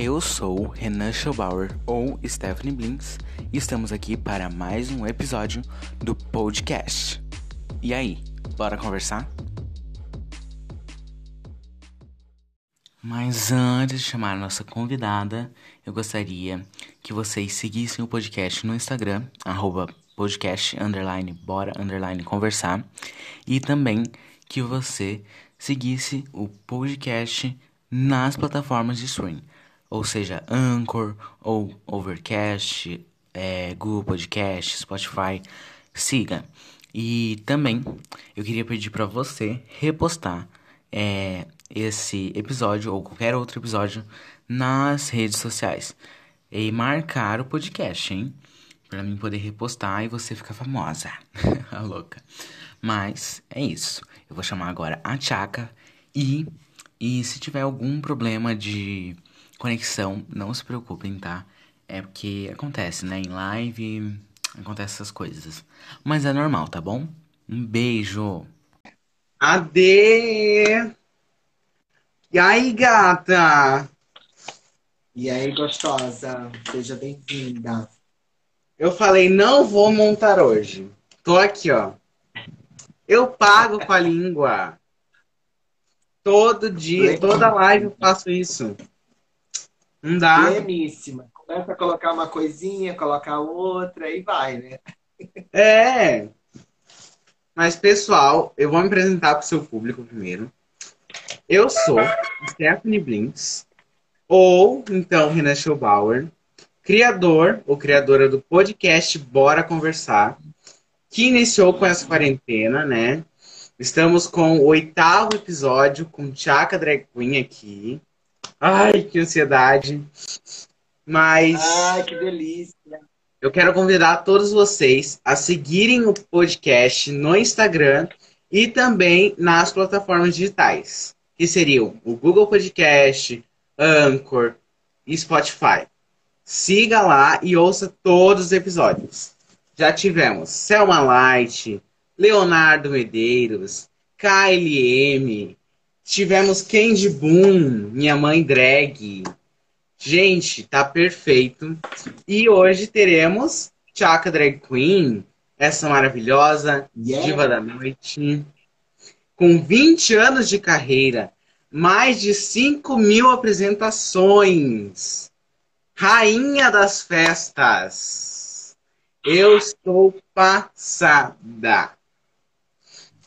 Eu sou Renan Schobauer ou Stephanie Blinks e estamos aqui para mais um episódio do podcast. E aí, bora conversar? Mas antes de chamar a nossa convidada, eu gostaria que vocês seguissem o podcast no Instagram, arroba podcast, underline, bora, underline, conversar. E também que você seguisse o podcast nas plataformas de streaming ou seja, Anchor ou Overcast, é, Google Podcast, Spotify, siga. E também eu queria pedir para você repostar é, esse episódio ou qualquer outro episódio nas redes sociais e marcar o podcast, hein? Pra mim poder repostar e você ficar famosa. a louca. Mas é isso. Eu vou chamar agora a Tchaka e, e se tiver algum problema de conexão, não se preocupem, tá? É porque acontece, né? Em live acontece essas coisas. Mas é normal, tá bom? Um beijo. Ade! E aí, gata? E aí, gostosa? Seja bem-vinda. Eu falei, não vou montar hoje. Tô aqui, ó. Eu pago com a língua. Todo dia, toda live eu faço isso. Não dá. Pleníssima. Começa a colocar uma coisinha, colocar outra e vai, né? É. Mas, pessoal, eu vou me apresentar para o seu público primeiro. Eu sou Stephanie Blinks, ou então Renan Schobauer, criador ou criadora do podcast Bora Conversar, que iniciou com essa quarentena, né? Estamos com o oitavo episódio com Chaka Drag Queen aqui. Ai, que ansiedade. Mas. Ai, que delícia. Eu quero convidar todos vocês a seguirem o podcast no Instagram e também nas plataformas digitais, que seriam o Google Podcast, Anchor e Spotify. Siga lá e ouça todos os episódios. Já tivemos Selma Light, Leonardo Medeiros, KLM, Tivemos Candy Boom, minha mãe drag. Gente, tá perfeito. E hoje teremos Chaka Drag Queen, essa maravilhosa yeah. diva da noite. Com 20 anos de carreira, mais de 5 mil apresentações. Rainha das festas. Eu estou passada.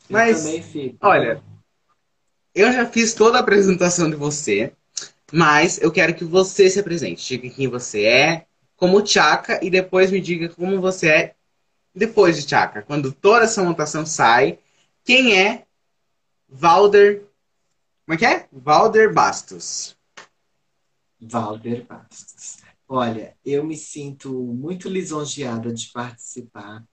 Mas, também, olha, eu já fiz toda a apresentação de você, mas eu quero que você se apresente. Diga quem você é, como Chaka, e depois me diga como você é depois de Chaka. Quando toda essa montação sai, quem é Valder. Como é que é? Valder Bastos. Valder Bastos. Olha, eu me sinto muito lisonjeada de participar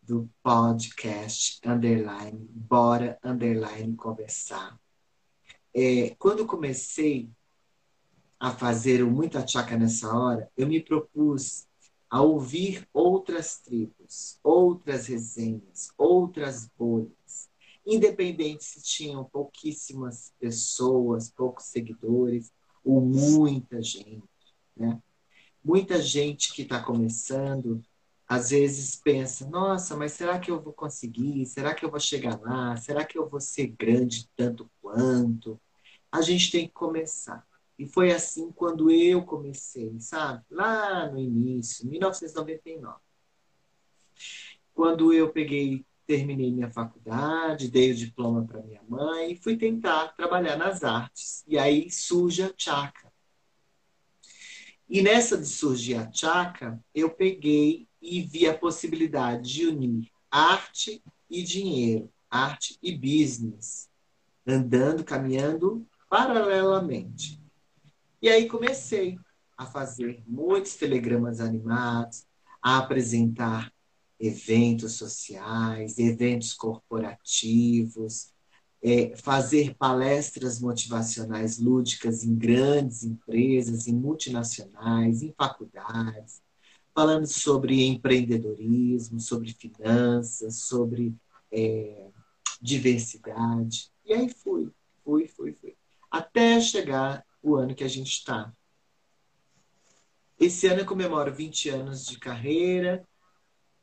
do podcast underline, bora underline conversar. É, quando comecei a fazer o Muita Chaca nessa hora, eu me propus a ouvir outras tribos, outras resenhas, outras bolhas, independente se tinham pouquíssimas pessoas, poucos seguidores ou muita gente, né? Muita gente que está começando, às vezes pensa: nossa, mas será que eu vou conseguir? Será que eu vou chegar lá? Será que eu vou ser grande tanto quanto? A gente tem que começar. E foi assim quando eu comecei, sabe? Lá no início, 1999. Quando eu peguei, terminei minha faculdade, dei o diploma para minha mãe e fui tentar trabalhar nas artes. E aí surge a Tchaka. E nessa de surgir a Tchaka, eu peguei e vi a possibilidade de unir arte e dinheiro, arte e business, andando, caminhando paralelamente. E aí comecei a fazer muitos telegramas animados, a apresentar eventos sociais, eventos corporativos, é, fazer palestras motivacionais lúdicas em grandes empresas, em multinacionais, em faculdades, falando sobre empreendedorismo, sobre finanças, sobre é, diversidade. E aí fui, fui, fui, fui até chegar o ano que a gente está, Esse ano eu comemoro 20 anos de carreira,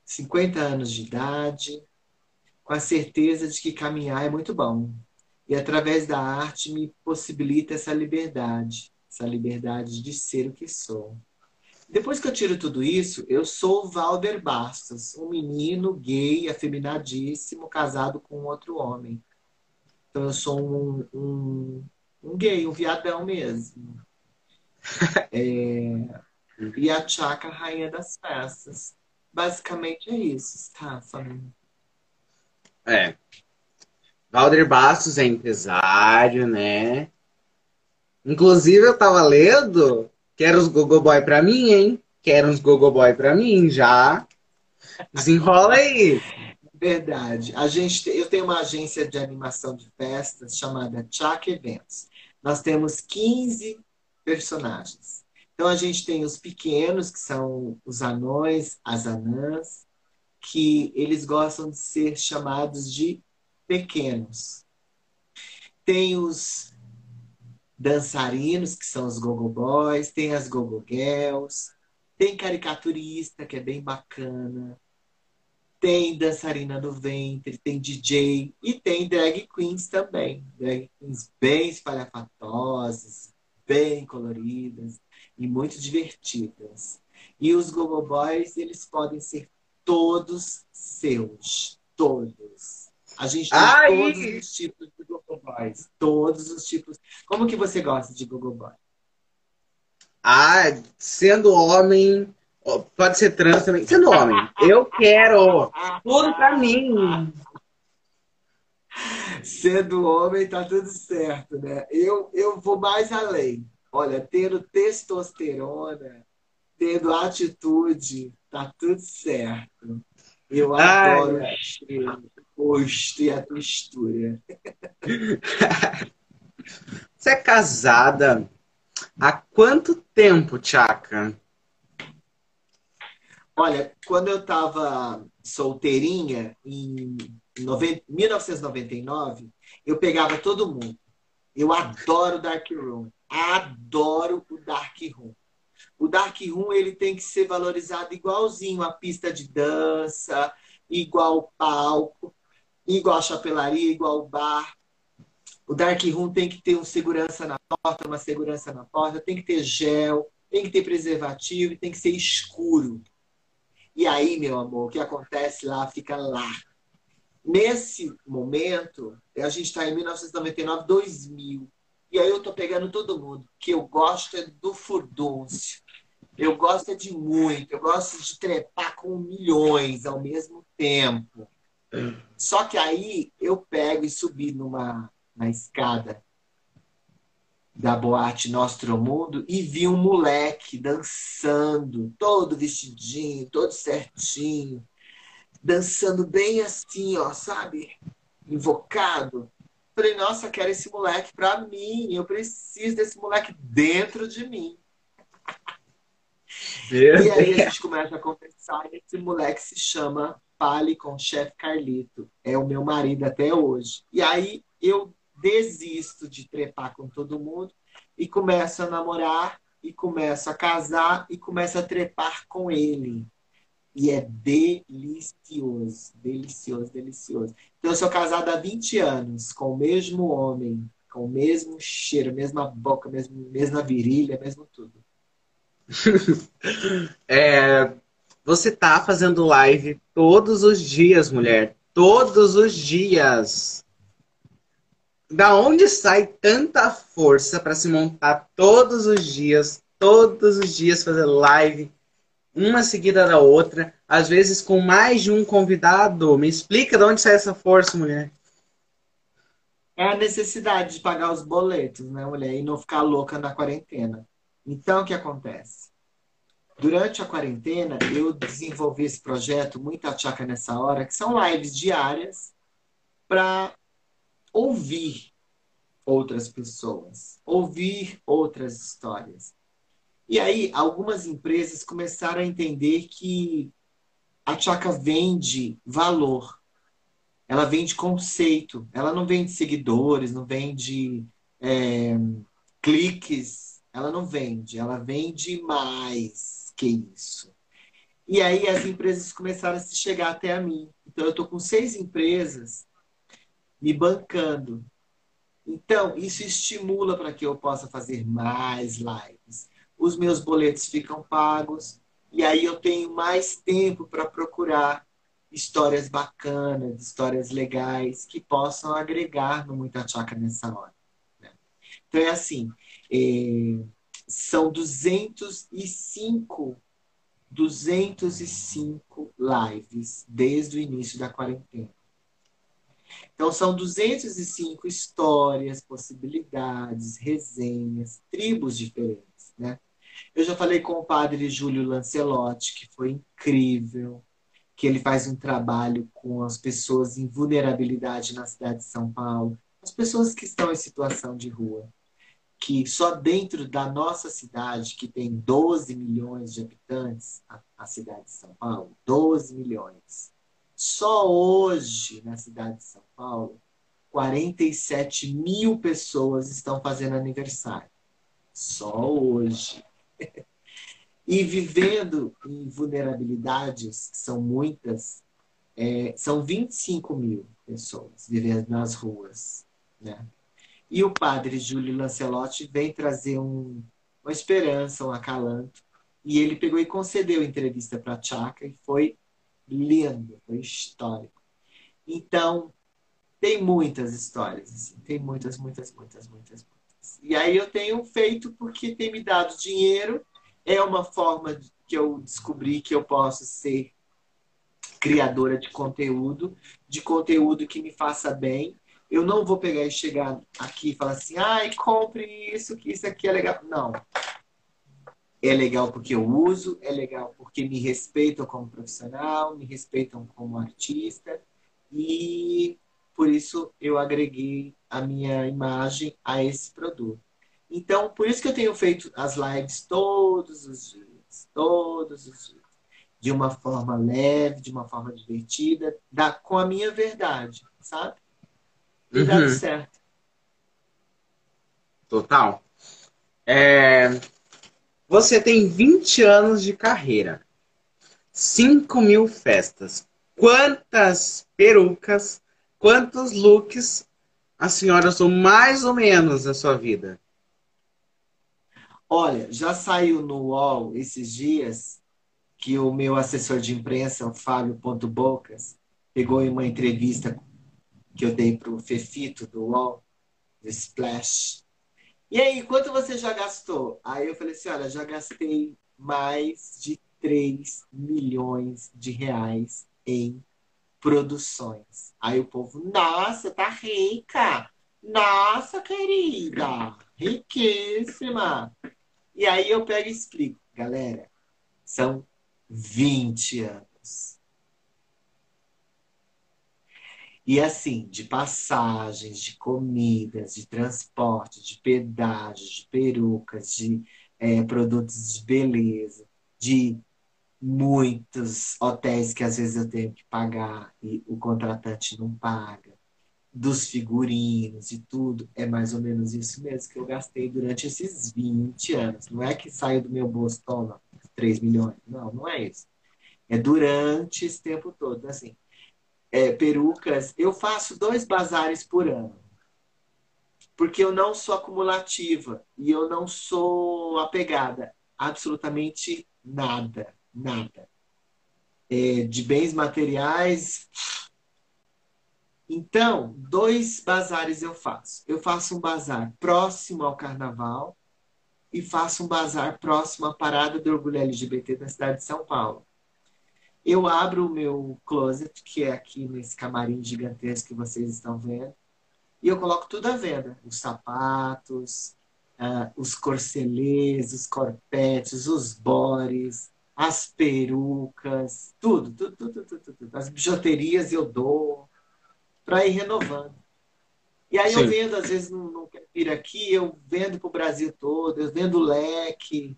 50 anos de idade, com a certeza de que caminhar é muito bom. E através da arte me possibilita essa liberdade, essa liberdade de ser o que sou. Depois que eu tiro tudo isso, eu sou Valder Bastos, um menino gay, afeminadíssimo, casado com outro homem. Então eu sou um, um, um gay, um viadão mesmo. É, e a Chaka, rainha das festas. Basicamente é isso, tá, família? É. Valder Bastos é empresário, né? Inclusive, eu tava lendo, quero os gogoboy pra mim, hein? Quero uns gogoboy pra mim, já. Desenrola aí. Verdade. A gente, eu tenho uma agência de animação de festas chamada Chaka Eventos. Nós temos 15 personagens. Então a gente tem os pequenos, que são os anões, as anãs, que eles gostam de ser chamados de pequenos. Tem os dançarinos, que são os gogo boys, tem as gogo girls, tem caricaturista, que é bem bacana, tem dançarina no ventre, tem DJ e tem drag queens também. Drag queens bem espalhafatosas, bem coloridas e muito divertidas. E os Gogo Boys, eles podem ser todos seus. Todos. A gente tem Ai! todos os tipos de Gogo Boys. Todos os tipos. Como que você gosta de Gogo Boy? Ah, sendo homem, pode ser trans também. Sendo homem, eu quero tudo pra mim. Sendo homem, tá tudo certo, né? Eu, eu vou mais além. Olha, tendo testosterona, tendo atitude, tá tudo certo. Eu Ai, adoro o rosto e a textura. Você é casada há quanto tempo, Tchaka? Olha, quando eu estava solteirinha, em noven- 1999, eu pegava todo mundo. Eu adoro Dark Room. Adoro o Dark Room. O Dark Room ele tem que ser valorizado igualzinho a pista de dança, igual o palco, igual a chapelaria, igual o bar. O Dark Room tem que ter um segurança na porta, uma segurança na porta, tem que ter gel, tem que ter preservativo tem que ser escuro. E aí, meu amor, o que acontece lá fica lá. Nesse momento, a gente está em 1999, 2000. E aí eu tô pegando todo mundo. que eu gosto é do furdúncio. Eu gosto é de muito. Eu gosto de trepar com milhões ao mesmo tempo. Só que aí eu pego e subi numa na escada da boate Nostromundo e vi um moleque dançando, todo vestidinho, todo certinho, dançando bem assim, ó, sabe? Invocado. Falei, nossa, quero esse moleque pra mim, eu preciso desse moleque dentro de mim. E aí a gente começa a conversar e esse moleque se chama Fale com o chefe Carlito. É o meu marido até hoje. E aí eu desisto de trepar com todo mundo e começo a namorar e começo a casar e começo a trepar com ele. E é delicioso, delicioso, delicioso. Então eu sou casada há 20 anos com o mesmo homem, com o mesmo cheiro, mesma boca, mesmo, mesma virilha, mesmo tudo. É, você tá fazendo live todos os dias, mulher. Todos os dias. Da onde sai tanta força para se montar todos os dias, todos os dias fazer live, uma seguida da outra, às vezes com mais de um convidado? Me explica de onde sai essa força, mulher. É a necessidade de pagar os boletos, né, mulher? E não ficar louca na quarentena. Então, o que acontece? Durante a quarentena, eu desenvolvi esse projeto, Muita Tchaca Nessa Hora, que são lives diárias para ouvir outras pessoas, ouvir outras histórias. E aí, algumas empresas começaram a entender que a Tchaca vende valor. Ela vende conceito. Ela não vende seguidores, não vende é, cliques. Ela não vende, ela vende mais que isso. E aí as empresas começaram a se chegar até a mim. Então eu estou com seis empresas me bancando. Então, isso estimula para que eu possa fazer mais lives. Os meus boletos ficam pagos e aí eu tenho mais tempo para procurar histórias bacanas, histórias legais que possam agregar no Muita Chaca nessa hora. Né? Então é assim, é, são 205 205 lives desde o início da quarentena. Então, são 205 histórias, possibilidades, resenhas, tribos diferentes, né? Eu já falei com o padre Júlio Lancelotti, que foi incrível, que ele faz um trabalho com as pessoas em vulnerabilidade na cidade de São Paulo, as pessoas que estão em situação de rua, que só dentro da nossa cidade, que tem 12 milhões de habitantes, a, a cidade de São Paulo, 12 milhões, só hoje, na cidade de São Paulo, 47 mil pessoas estão fazendo aniversário. Só hoje. e vivendo em vulnerabilidades, que são muitas, é, são 25 mil pessoas vivendo nas ruas. Né? E o padre Júlio Lancelotti vem trazer um, uma esperança, um acalanto. E ele pegou e concedeu entrevista para a Chaka e foi lindo, foi histórico. Então, tem muitas histórias, assim, tem muitas, muitas, muitas, muitas, muitas. E aí eu tenho feito porque tem me dado dinheiro, é uma forma que eu descobri que eu posso ser criadora de conteúdo, de conteúdo que me faça bem. Eu não vou pegar e chegar aqui e falar assim, ai, compre isso, que isso aqui é legal. Não. É legal porque eu uso, é legal porque me respeitam como profissional, me respeitam como artista e por isso eu agreguei a minha imagem a esse produto. Então, por isso que eu tenho feito as lives todos os dias, todos os dias, de uma forma leve, de uma forma divertida, da, com a minha verdade, sabe? E uhum. dá certo. Total. É, você tem 20 anos de carreira, 5 mil festas. Quantas perucas, quantos looks a senhora usou mais ou menos na sua vida? Olha, já saiu no UOL esses dias que o meu assessor de imprensa, o Fábio Ponto Bocas, pegou em uma entrevista que eu dei para o Fefito do UOL, do Splash, e aí, quanto você já gastou? Aí eu falei assim: olha, já gastei mais de 3 milhões de reais em produções. Aí o povo, nossa, tá rica! Nossa, querida! Riquíssima! E aí eu pego e explico, galera, são 20 anos E assim, de passagens, de comidas, de transporte, de pedágios, de perucas, de é, produtos de beleza, de muitos hotéis que às vezes eu tenho que pagar e o contratante não paga, dos figurinos e tudo, é mais ou menos isso mesmo que eu gastei durante esses 20 anos. Não é que saiu do meu bolso, toma, 3 milhões. Não, não é isso. É durante esse tempo todo. Assim, é, perucas, eu faço dois bazares por ano. Porque eu não sou acumulativa e eu não sou apegada. Absolutamente nada, nada. É, de bens materiais. Então, dois bazares eu faço. Eu faço um bazar próximo ao carnaval e faço um bazar próximo à parada do orgulho LGBT da cidade de São Paulo eu abro o meu closet, que é aqui nesse camarim gigantesco que vocês estão vendo, e eu coloco tudo à venda. Os sapatos, uh, os corcelês, os corpetes, os bores, as perucas, tudo, tudo, tudo, tudo, tudo. As bijuterias eu dou para ir renovando. E aí Sim. eu vendo, às vezes quero vir aqui, eu vendo para o Brasil todo, eu vendo leque,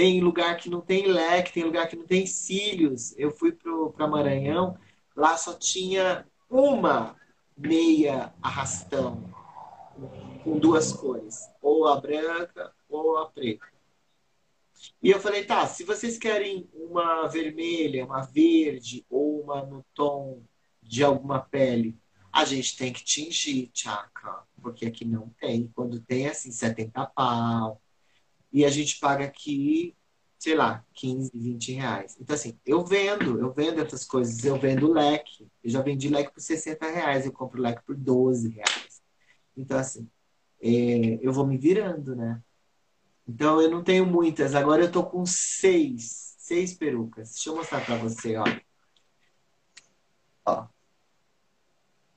tem lugar que não tem leque, tem lugar que não tem cílios. Eu fui para Maranhão, lá só tinha uma meia arrastão com duas cores, ou a branca ou a preta. E eu falei, tá, se vocês querem uma vermelha, uma verde ou uma no tom de alguma pele, a gente tem que tingir, tchaca, porque aqui não tem. Quando tem, assim, 70 pau. E a gente paga aqui, sei lá, 15, 20 reais. Então, assim, eu vendo, eu vendo essas coisas, eu vendo leque. Eu já vendi leque por 60 reais, eu compro leque por 12 reais. Então, assim, é, eu vou me virando, né? Então, eu não tenho muitas. Agora eu tô com seis, seis perucas. Deixa eu mostrar pra você, ó. Ó.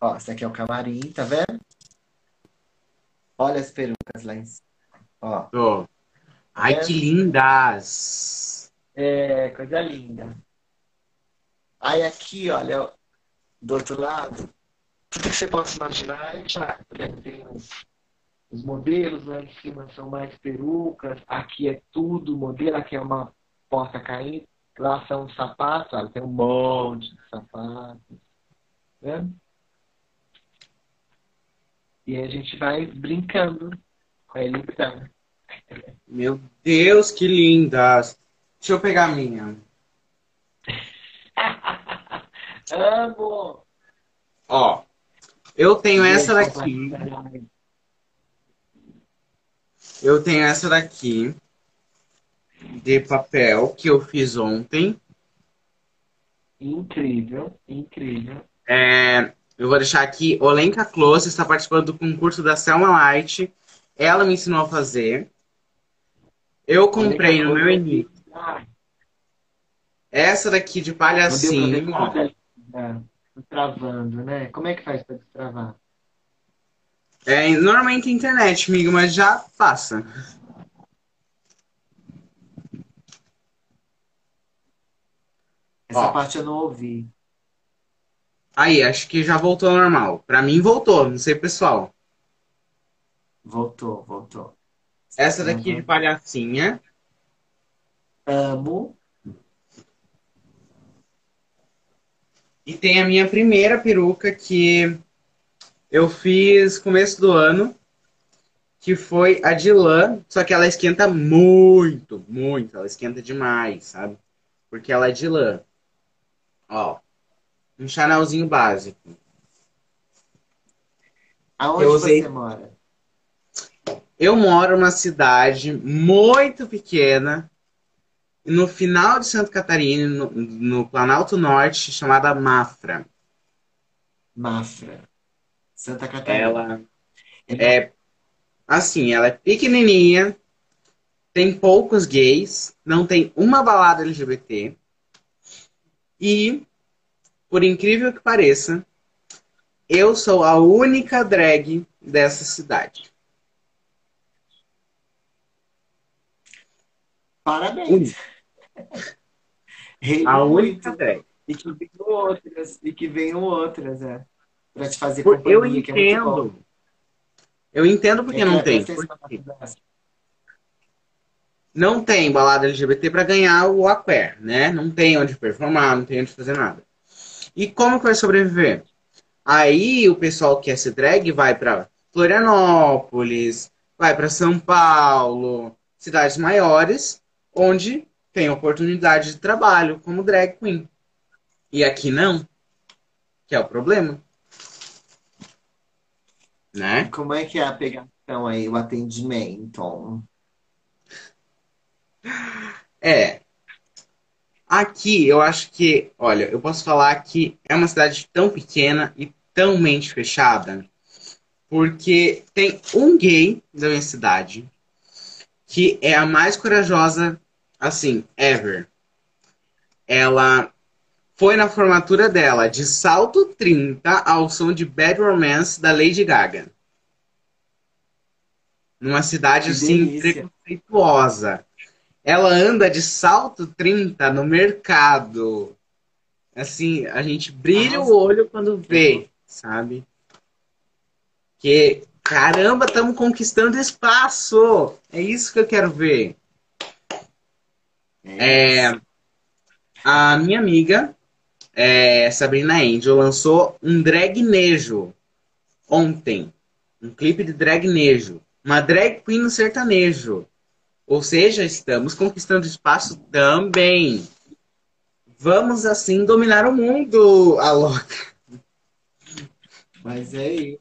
Ó, esse aqui é o camarim, tá vendo? Olha as perucas lá em cima. Ó. Oh. Ai, que lindas! É, coisa linda. Aí aqui, olha, do outro lado, tudo que você possa imaginar, já tem os, os modelos lá em cima são mais perucas, aqui é tudo modelo, aqui é uma porta caindo, lá são sapatos, olha, tem um monte de sapatos. Né? E aí a gente vai brincando com a eleição. Meu Deus, que lindas! Deixa eu pegar a minha. Amo! Ó, eu tenho essa daqui. Eu tenho essa daqui de papel que eu fiz ontem. Incrível, incrível. É, eu vou deixar aqui. Olenka Close está participando do concurso da Selma Light. Ela me ensinou a fazer. Eu comprei no meu início. Essa daqui de palhacinho. Tô travando, né? Como é que faz para destravar? É, normalmente internet, amigo, mas já passa. Essa Ó. parte eu não ouvi. Aí, acho que já voltou ao normal. Pra mim voltou, não sei pessoal. Voltou, voltou. Essa daqui uhum. de palhacinha. Amo. E tem a minha primeira peruca que eu fiz começo do ano, que foi a de lã, só que ela esquenta muito, muito, ela esquenta demais, sabe? Porque ela é de lã. Ó, um chanelzinho básico. Aonde eu usei... você mora? Eu moro numa cidade muito pequena, no final de Santa Catarina, no, no Planalto Norte, chamada Mafra. Mafra. Santa Catarina. Ela é assim, ela é pequenininha, tem poucos gays, não tem uma balada LGBT. E, por incrível que pareça, eu sou a única drag dessa cidade. Parabéns. a única drag. E que venham outras, e que venham outras, é. Pra te fazer Por, eu é entendo. É eu entendo porque é, não tem. Porque não tem balada LGBT para ganhar o Aquer, né? Não tem onde performar, não tem onde fazer nada. E como que vai sobreviver? Aí o pessoal que quer ser drag vai para Florianópolis, vai para São Paulo, cidades maiores, onde tem oportunidade de trabalho como drag queen. E aqui não, que é o problema. Né? Como é que é a pegação aí, o atendimento? É. Aqui eu acho que, olha, eu posso falar que é uma cidade tão pequena e tão mente fechada, porque tem um gay da minha cidade que é a mais corajosa assim, ever. Ela foi na formatura dela de salto 30 ao som de Bad Romance da Lady Gaga. Numa cidade assim preconceituosa. Ela anda de salto 30 no mercado. Assim, a gente brilha Nossa. o olho quando vê, sabe? Que caramba, estamos conquistando espaço. É isso que eu quero ver. É, a minha amiga, é, Sabrina Angel, lançou um drag nejo ontem. Um clipe de drag nejo. Uma drag queen no sertanejo. Ou seja, estamos conquistando espaço também. Vamos assim dominar o mundo, Aloca. Mas é isso.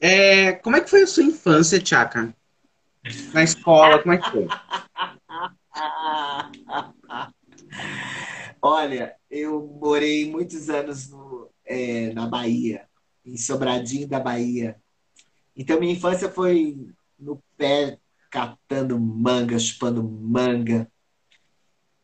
É, como é que foi a sua infância, Tchaka? Na escola, como é que foi? Olha, eu morei muitos anos no, é, na Bahia, em Sobradinho da Bahia. Então, minha infância foi no pé, catando manga, chupando manga,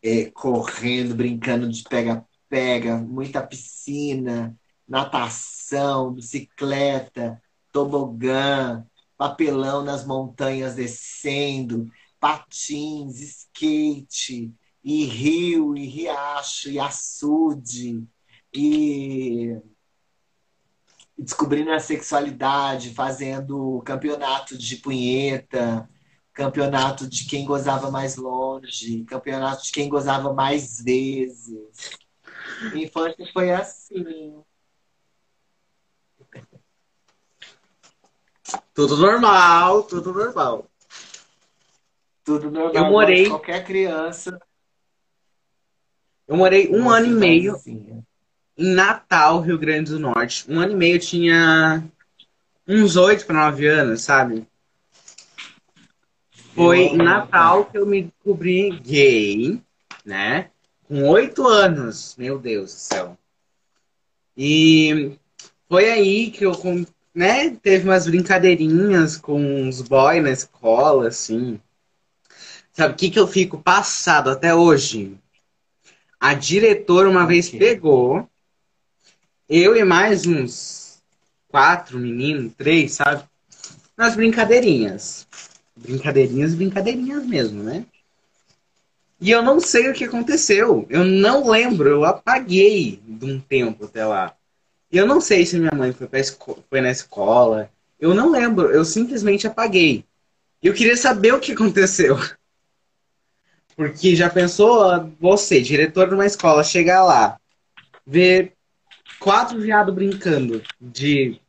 é, correndo, brincando de pega-pega, muita piscina, natação, bicicleta, tobogã, papelão nas montanhas descendo, patins, skate, e rio, e riacho, e açude, e descobrindo a sexualidade, fazendo campeonato de punheta, campeonato de quem gozava mais longe, campeonato de quem gozava mais vezes. Infância foi assim. Tudo normal, tudo normal. Tudo normal. Eu morei- Qualquer criança. Eu morei um ano e meio em Natal, Rio Grande do Norte. Um ano e meio eu tinha uns oito para nove anos, sabe? Foi em Natal que eu me descobri gay, né? Com oito anos, meu Deus do céu. E foi aí que eu, né, teve umas brincadeirinhas com os boys na escola, assim. Sabe o que que eu fico passado até hoje? A diretora uma vez pegou eu e mais uns quatro meninos, três, sabe? Nas brincadeirinhas. Brincadeirinhas, brincadeirinhas mesmo, né? E eu não sei o que aconteceu. Eu não lembro, eu apaguei de um tempo até lá. E eu não sei se minha mãe foi, foi na escola. Eu não lembro, eu simplesmente apaguei. Eu queria saber o que aconteceu. Porque já pensou você, diretor de uma escola, chegar lá, ver quatro viados brincando de.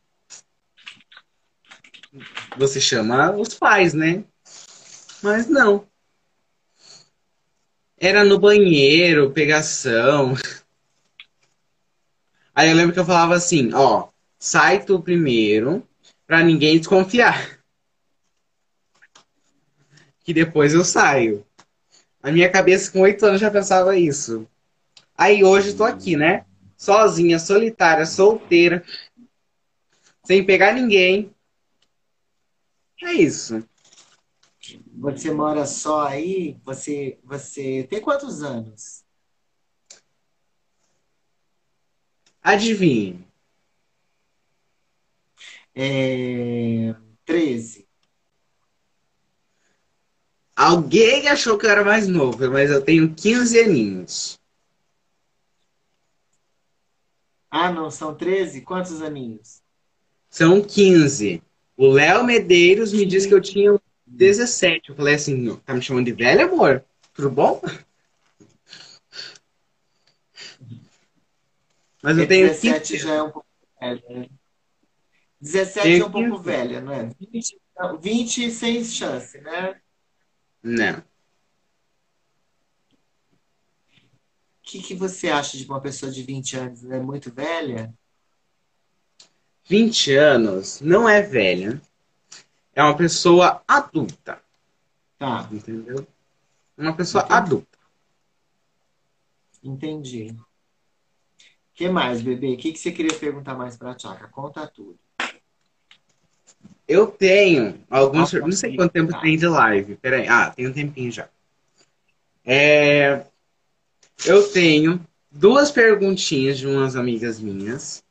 Você chama os pais, né? Mas não. Era no banheiro, pegação. Aí eu lembro que eu falava assim, ó, sai tu primeiro, pra ninguém desconfiar. Que depois eu saio. A minha cabeça com oito anos já pensava isso. Aí hoje tô aqui, né? Sozinha, solitária, solteira, sem pegar ninguém. É isso. Você mora só aí? Você, você tem quantos anos? Adivinhe. É... 13. Alguém achou que eu era mais novo, mas eu tenho 15 aninhos. Ah, não, são 13? Quantos aninhos? São 15. O Léo Medeiros me disse que eu tinha 17. Eu falei assim, tá me chamando de velho, amor? Tudo bom? Mas eu tenho 17 15. já é um pouco velha. né? 17 Tenho é um pouco 15. velha, não é? 20, não, 20 sem chance, né? Não. O que, que você acha de uma pessoa de 20 anos? É muito velha? 20 anos não é velha. É uma pessoa adulta, Tá, entendeu? Uma pessoa Entendi. adulta. entendi. O que mais, bebê? O que, que você queria perguntar mais pra Tchaka? Conta tudo. Eu tenho alguns. Nossa, Não sei quanto tempo tá. tem de live. Peraí. Ah, tem um tempinho já. É, eu tenho duas perguntinhas de umas amigas minhas,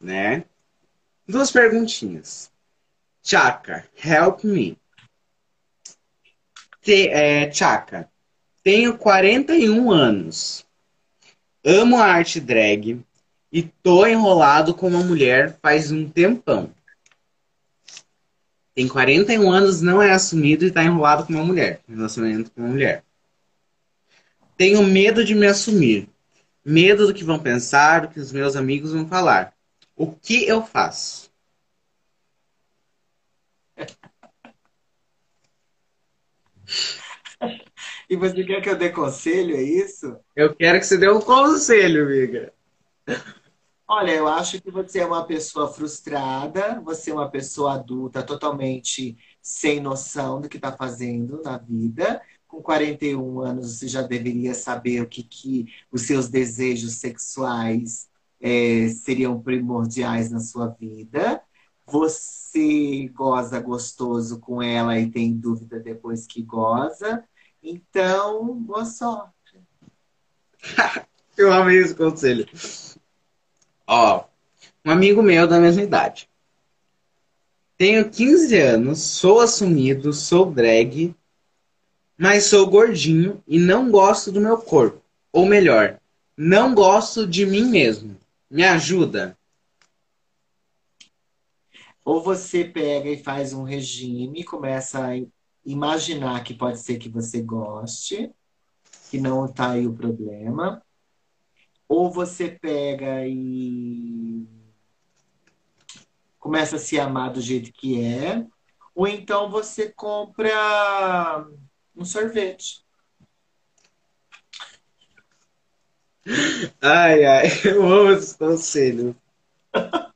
né? Duas perguntinhas. Chaka, help me. Te, é, tenho 41 anos. Amo a arte drag e tô enrolado com uma mulher faz um tempão. Tem 41 anos, não é assumido e tá enrolado com uma mulher. Relacionamento com uma mulher. Tenho medo de me assumir. Medo do que vão pensar, do que os meus amigos vão falar. O que eu faço? E você quer que eu dê conselho, é isso? Eu quero que você dê um conselho, amiga. Olha, eu acho que você é uma pessoa frustrada, você é uma pessoa adulta totalmente sem noção do que está fazendo na vida. Com 41 anos, você já deveria saber o que, que os seus desejos sexuais é, seriam primordiais na sua vida. Você goza gostoso com ela e tem dúvida depois que goza. Então, boa sorte. Eu amei esse conselho. Ó, um amigo meu da mesma idade. Tenho 15 anos, sou assumido, sou drag, mas sou gordinho e não gosto do meu corpo. Ou melhor, não gosto de mim mesmo. Me ajuda? Ou você pega e faz um regime, começa a imaginar que pode ser que você goste, que não está aí o problema. Ou você pega e começa a se amar do jeito que é, ou então você compra um sorvete. Ai, ai, eu amo esse conselho.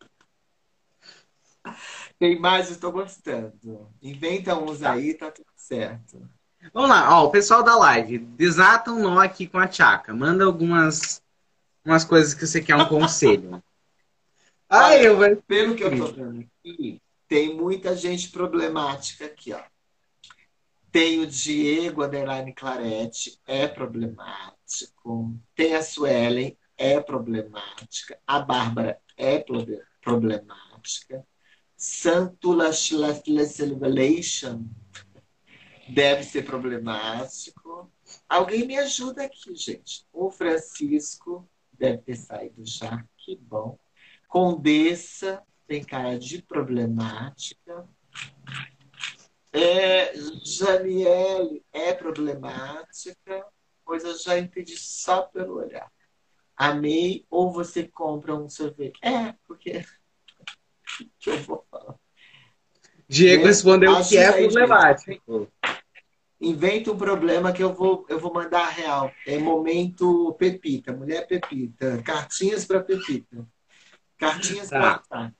Tem mais, estou gostando. Inventa uns Tá. aí, tá tudo certo. Vamos lá, ó, o pessoal da live, desata um nó aqui com a Tchaca. Manda algumas umas coisas que você quer um conselho. Ai, eu vou... Pelo que eu tô vendo aqui, tem muita gente problemática aqui, ó. Tem o Diego Underline Clarete, é problemático. Tem a Suelen, é problemática. A Bárbara é proble- problemática. Santula Revelation deve ser problemático. Alguém me ajuda aqui, gente. O Francisco deve ter saído já, que bom. Condessa tem cara de problemática. É, Janiele é problemática, pois eu já entendi só pelo olhar. Amei, ou você compra um sorvete. É, porque. Que eu vou falar? Diego respondeu acho que é problemático. Inventa um problema que eu vou, eu vou mandar a real. É momento Pepita, mulher Pepita. Cartinhas para Pepita. Cartinhas Tá. para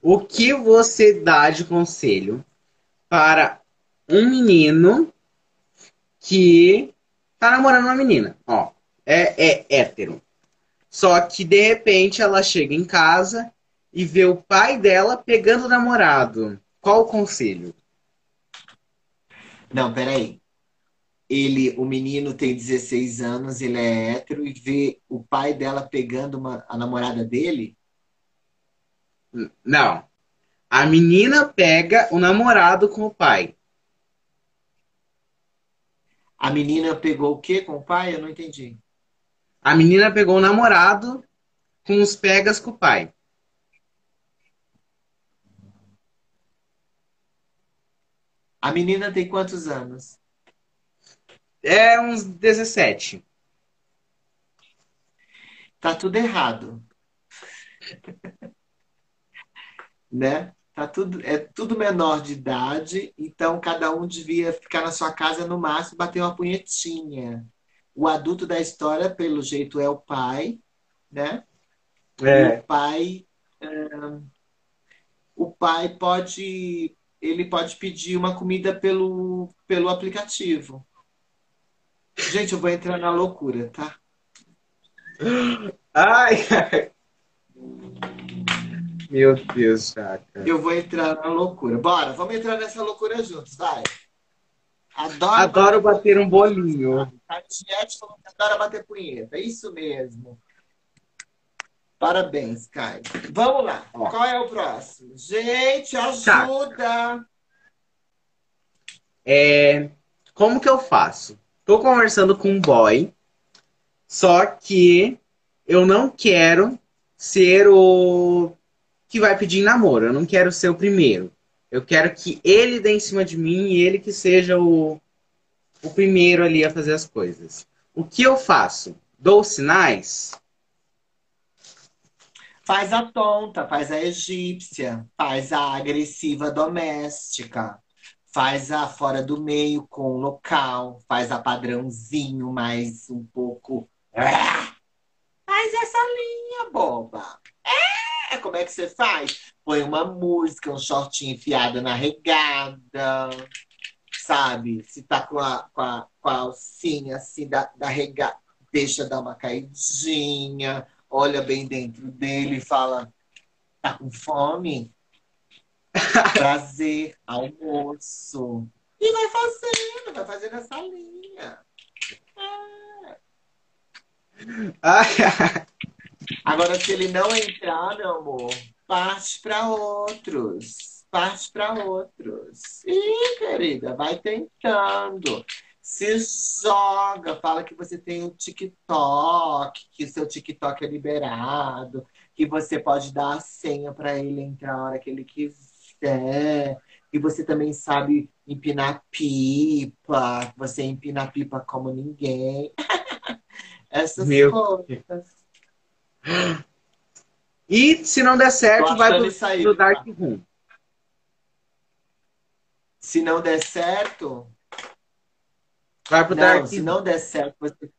O que você dá de conselho para um menino que tá namorando uma menina? Ó, é, é hétero. Só que de repente ela chega em casa e vê o pai dela pegando o namorado. Qual o conselho? Não, peraí. Ele, o menino tem 16 anos, ele é hétero e vê o pai dela pegando uma, a namorada dele. Não. A menina pega o namorado com o pai. A menina pegou o quê com o pai? Eu não entendi. A menina pegou o namorado com os pegas com o pai. A menina tem quantos anos? É uns 17. Tá tudo errado. né? Tá tudo, é tudo menor de idade, então cada um devia ficar na sua casa no máximo bater uma punhetinha. O adulto da história, pelo jeito, é o pai, né? E o pai, ahn, o pai pode, ele pode pedir uma comida pelo, pelo aplicativo. Gente, eu vou entrar na loucura, tá? Ai, ai. Meu Deus, Chaca. Eu vou entrar na loucura. Bora, vamos entrar nessa loucura juntos, vai. Adoro, Adoro bater um bolinho. A Tiete falou que adora bater punheta. É isso mesmo. Parabéns, Caio. Vamos lá. Ó. Qual é o próximo? Gente, ajuda! É, como que eu faço? Tô conversando com um boy, só que eu não quero ser o que vai pedir namoro. Eu não quero ser o primeiro. Eu quero que ele dê em cima de mim e ele que seja o, o primeiro ali a fazer as coisas. O que eu faço? Dou sinais? Faz a tonta, faz a egípcia, faz a agressiva doméstica, Faz a fora do meio com local, faz a padrãozinho, mais um pouco. Faz essa linha, boba. É, como é que você faz? Põe uma música, um shortinho enfiado na regada, sabe? Se tá com a, com a, com a alcinha assim da, da regada, deixa dar uma caidinha, olha bem dentro dele e fala: tá com fome? Prazer, almoço. E vai fazendo, vai fazendo essa linha. É. Agora, se ele não entrar, meu amor, parte para outros. Parte para outros. Ih, querida, vai tentando. Se joga, fala que você tem um TikTok, que seu TikTok é liberado, que você pode dar a senha para ele entrar a hora que ele quiser, que você também sabe empinar pipa, você empina pipa como ninguém. Essas Meu coisas. E se não der certo, vai pro, sair, pro Dark Room. Se não der certo. Vai pro não, Dark Se não der certo, você...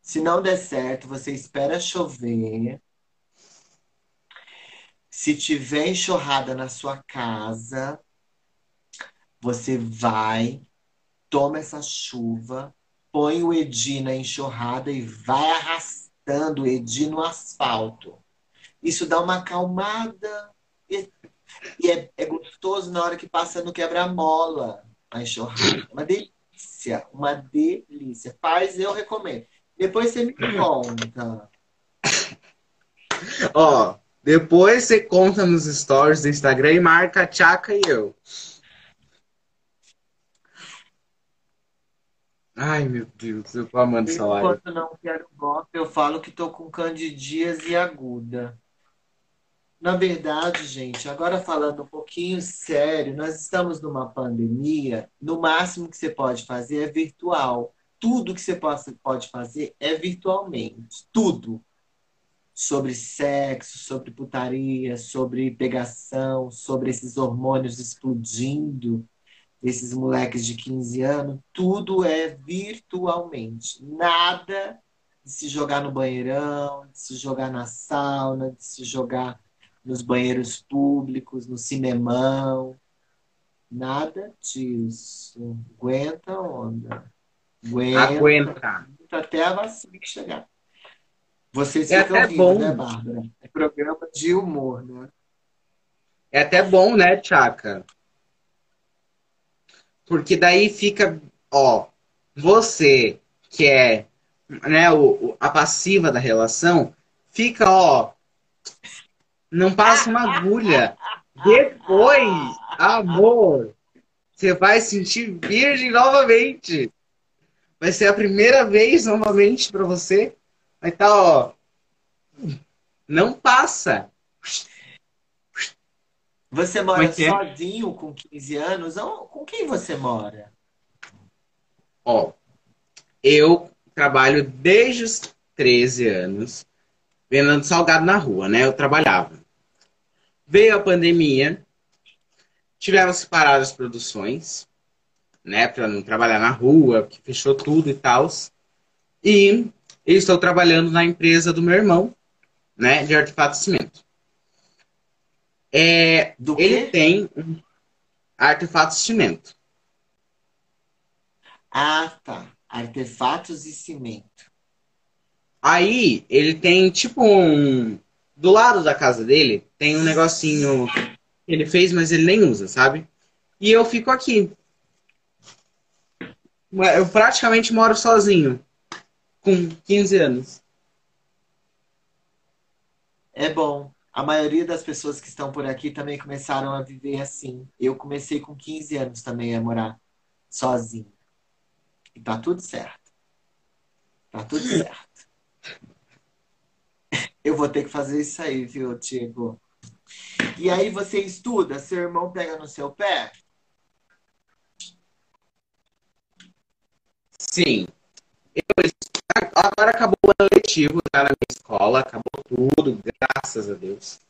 se não der certo, você espera chover. Se tiver enxurrada na sua casa, você vai, toma essa chuva, põe o Edi na enxurrada e vai arrastando o Edi no asfalto. Isso dá uma acalmada e, e é, é, gostoso na hora que passa no quebra-mola a enxurrada. Uma delícia, uma delícia. Faz, eu recomendo. Depois você me conta. Ó, depois você conta nos stories do Instagram e marca a Tchaca e eu. Ai, meu Deus, eu tô amando essa live. Enquanto não quero voto, eu falo que tô com candidíase aguda. Na verdade, gente, agora falando um pouquinho sério, nós estamos numa pandemia. No máximo que você pode fazer é virtual. Tudo que você pode fazer é virtualmente. Tudo. Sobre sexo, sobre putaria, sobre pegação, sobre esses hormônios explodindo esses moleques de 15 anos, tudo é virtualmente. Nada de se jogar no banheirão, de se jogar na sauna, de se jogar nos banheiros públicos, no cinemão. Nada disso. Aguenta a onda. Aguenta. Aguenta. Até a vacina chegar. Vocês é ficam rindo, bom. né, Bárbara? É programa de humor, né? É até bom, né, Tchaka? Porque daí fica, ó, você que é né, o, a passiva da relação, fica, ó, não passa uma agulha. Depois, amor, você vai sentir virgem novamente. Vai ser a primeira vez novamente para você. Vai estar, tá, ó, não passa. Você mora é sozinho com 15 anos? Com quem você mora? Ó, eu trabalho desde os 13 anos vendendo salgado na rua, né? Eu trabalhava. Veio a pandemia, tiveram separadas as produções, né? Para não trabalhar na rua, que fechou tudo e tal. E eu estou trabalhando na empresa do meu irmão, né? De artefato de cimento. É, Do ele tem um artefatos de cimento. Ah, tá. Artefatos e cimento. Aí ele tem tipo um. Do lado da casa dele tem um negocinho que ele fez, mas ele nem usa, sabe? E eu fico aqui. Eu praticamente moro sozinho. Com 15 anos. É bom. A maioria das pessoas que estão por aqui também começaram a viver assim. Eu comecei com 15 anos também a morar sozinho. E tá tudo certo. Tá tudo certo. Eu vou ter que fazer isso aí, viu, Tiago? E aí você estuda, seu irmão pega no seu pé? Sim. Eu, agora acabou o ano letivo tá, na minha escola, acabou tudo, graças a Deus.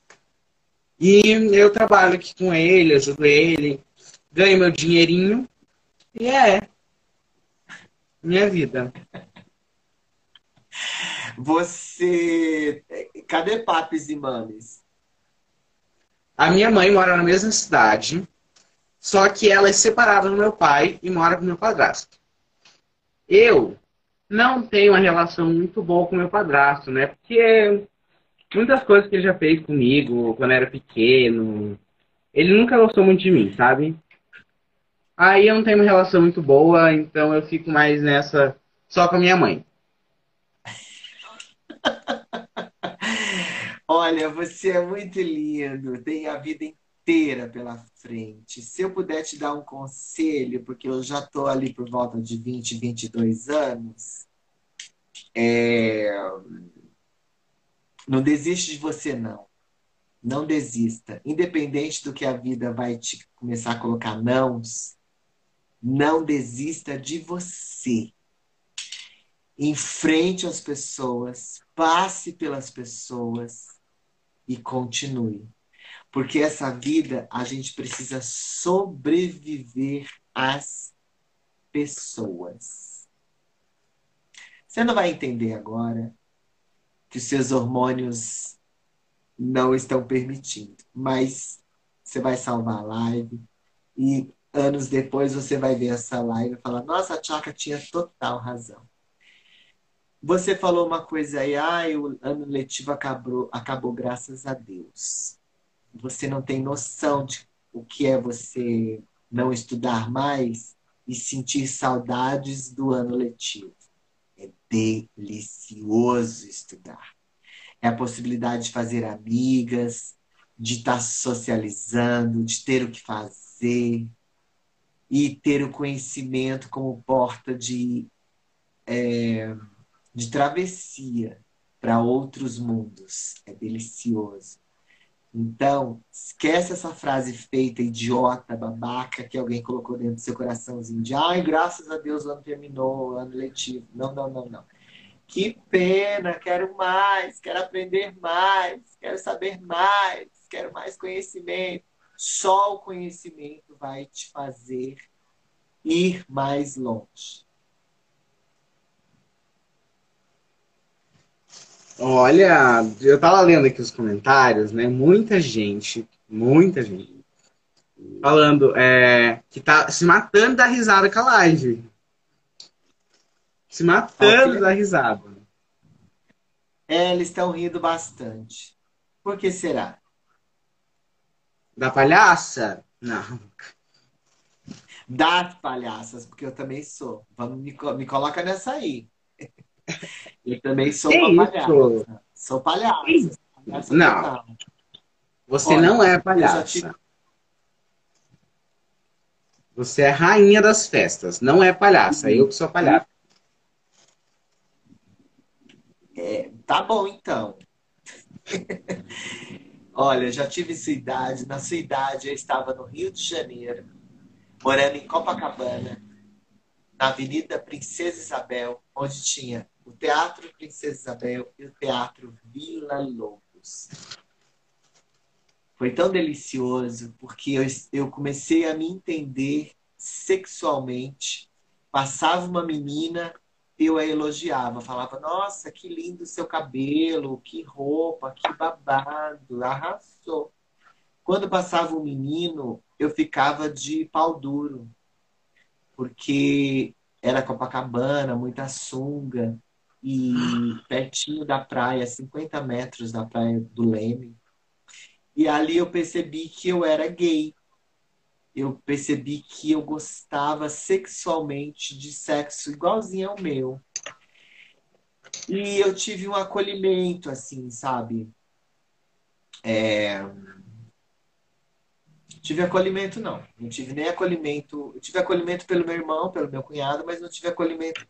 E eu trabalho aqui com ele, ajudo ele. ganho meu dinheirinho e é minha vida. Você. Cadê papis e mames? A minha mãe mora na mesma cidade, só que ela é separada do meu pai e mora com meu padrasto. Eu não tenho uma relação muito boa com meu padrasto, né? Porque muitas coisas que ele já fez comigo quando eu era pequeno, ele nunca gostou muito de mim, sabe? Aí eu não tenho uma relação muito boa, então eu fico mais nessa só com a minha mãe. Olha, você é muito lindo, tem a vida inteira pela frente. Se eu puder te dar um conselho, porque eu já estou ali por volta de 20, 22 anos, é... não desiste de você, não. Não desista. Independente do que a vida vai te começar a colocar nãos, não desista de você. Enfrente as pessoas, passe pelas pessoas e continue. Porque essa vida a gente precisa sobreviver às pessoas. Você não vai entender agora que os seus hormônios não estão permitindo, mas você vai salvar a live e anos depois você vai ver essa live e falar: Nossa, a Tchaka tinha total razão. Você falou uma coisa aí, ah, o ano letivo acabou, acabou graças a Deus. Você não tem noção de o que é você não estudar mais e sentir saudades do ano letivo. É delicioso estudar. É a possibilidade de fazer amigas, de estar socializando, de ter o que fazer, e ter o conhecimento como porta de, é, de travessia para outros mundos. É delicioso. Então, esquece essa frase feita, idiota, babaca, que alguém colocou dentro do seu coraçãozinho de ai, graças a Deus o ano terminou, o ano letivo. Não, não, não, não. Que pena, quero mais, quero aprender mais, quero saber mais, quero mais conhecimento. Só o conhecimento vai te fazer ir mais longe. Olha, eu tava lendo aqui os comentários, né? Muita gente, muita gente falando é, que tá se matando da risada com a live. Se matando da risada. É, eles estão rindo bastante. Por que será? Da palhaça? Não. Das palhaças, porque eu também sou. Vamos, me, me coloca nessa aí. Eu também sou que uma isso? palhaça. Sou palhaça. palhaça não. Total. Você Olha, não é palhaça. Tive... Você é rainha das festas, não é palhaça. Eu que sou palhaça. É, tá bom, então. Olha, já tive sua idade. Na sua idade, eu estava no Rio de Janeiro, morando em Copacabana, na Avenida Princesa Isabel, onde tinha o Teatro Princesa Isabel e o Teatro Vila Lobos. Foi tão delicioso, porque eu, eu comecei a me entender sexualmente. Passava uma menina eu a elogiava, falava: Nossa, que lindo seu cabelo, que roupa, que babado, arrasou. Quando passava um menino, eu ficava de pau duro, porque era Copacabana, muita sunga, e pertinho da praia, 50 metros da praia do Leme. E ali eu percebi que eu era gay eu percebi que eu gostava sexualmente de sexo igualzinho ao meu. E eu tive um acolhimento, assim, sabe? É... Tive acolhimento, não. Não tive nem acolhimento. Eu tive acolhimento pelo meu irmão, pelo meu cunhado, mas não tive acolhimento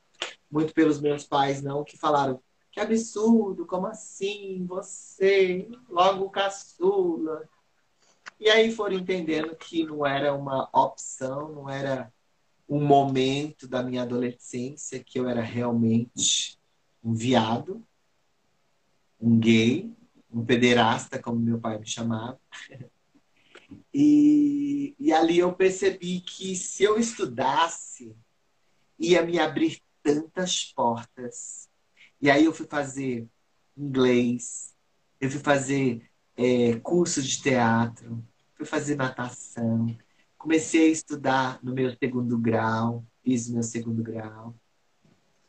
muito pelos meus pais, não, que falaram: que absurdo, como assim? Você, logo caçula, e aí foram entendendo que não era uma opção, não era um momento da minha adolescência que eu era realmente um viado, um gay, um pederasta, como meu pai me chamava. E, e ali eu percebi que se eu estudasse, ia me abrir tantas portas. E aí eu fui fazer inglês, eu fui fazer é, curso de teatro, fui fazer natação, comecei a estudar no meu segundo grau, fiz meu segundo grau.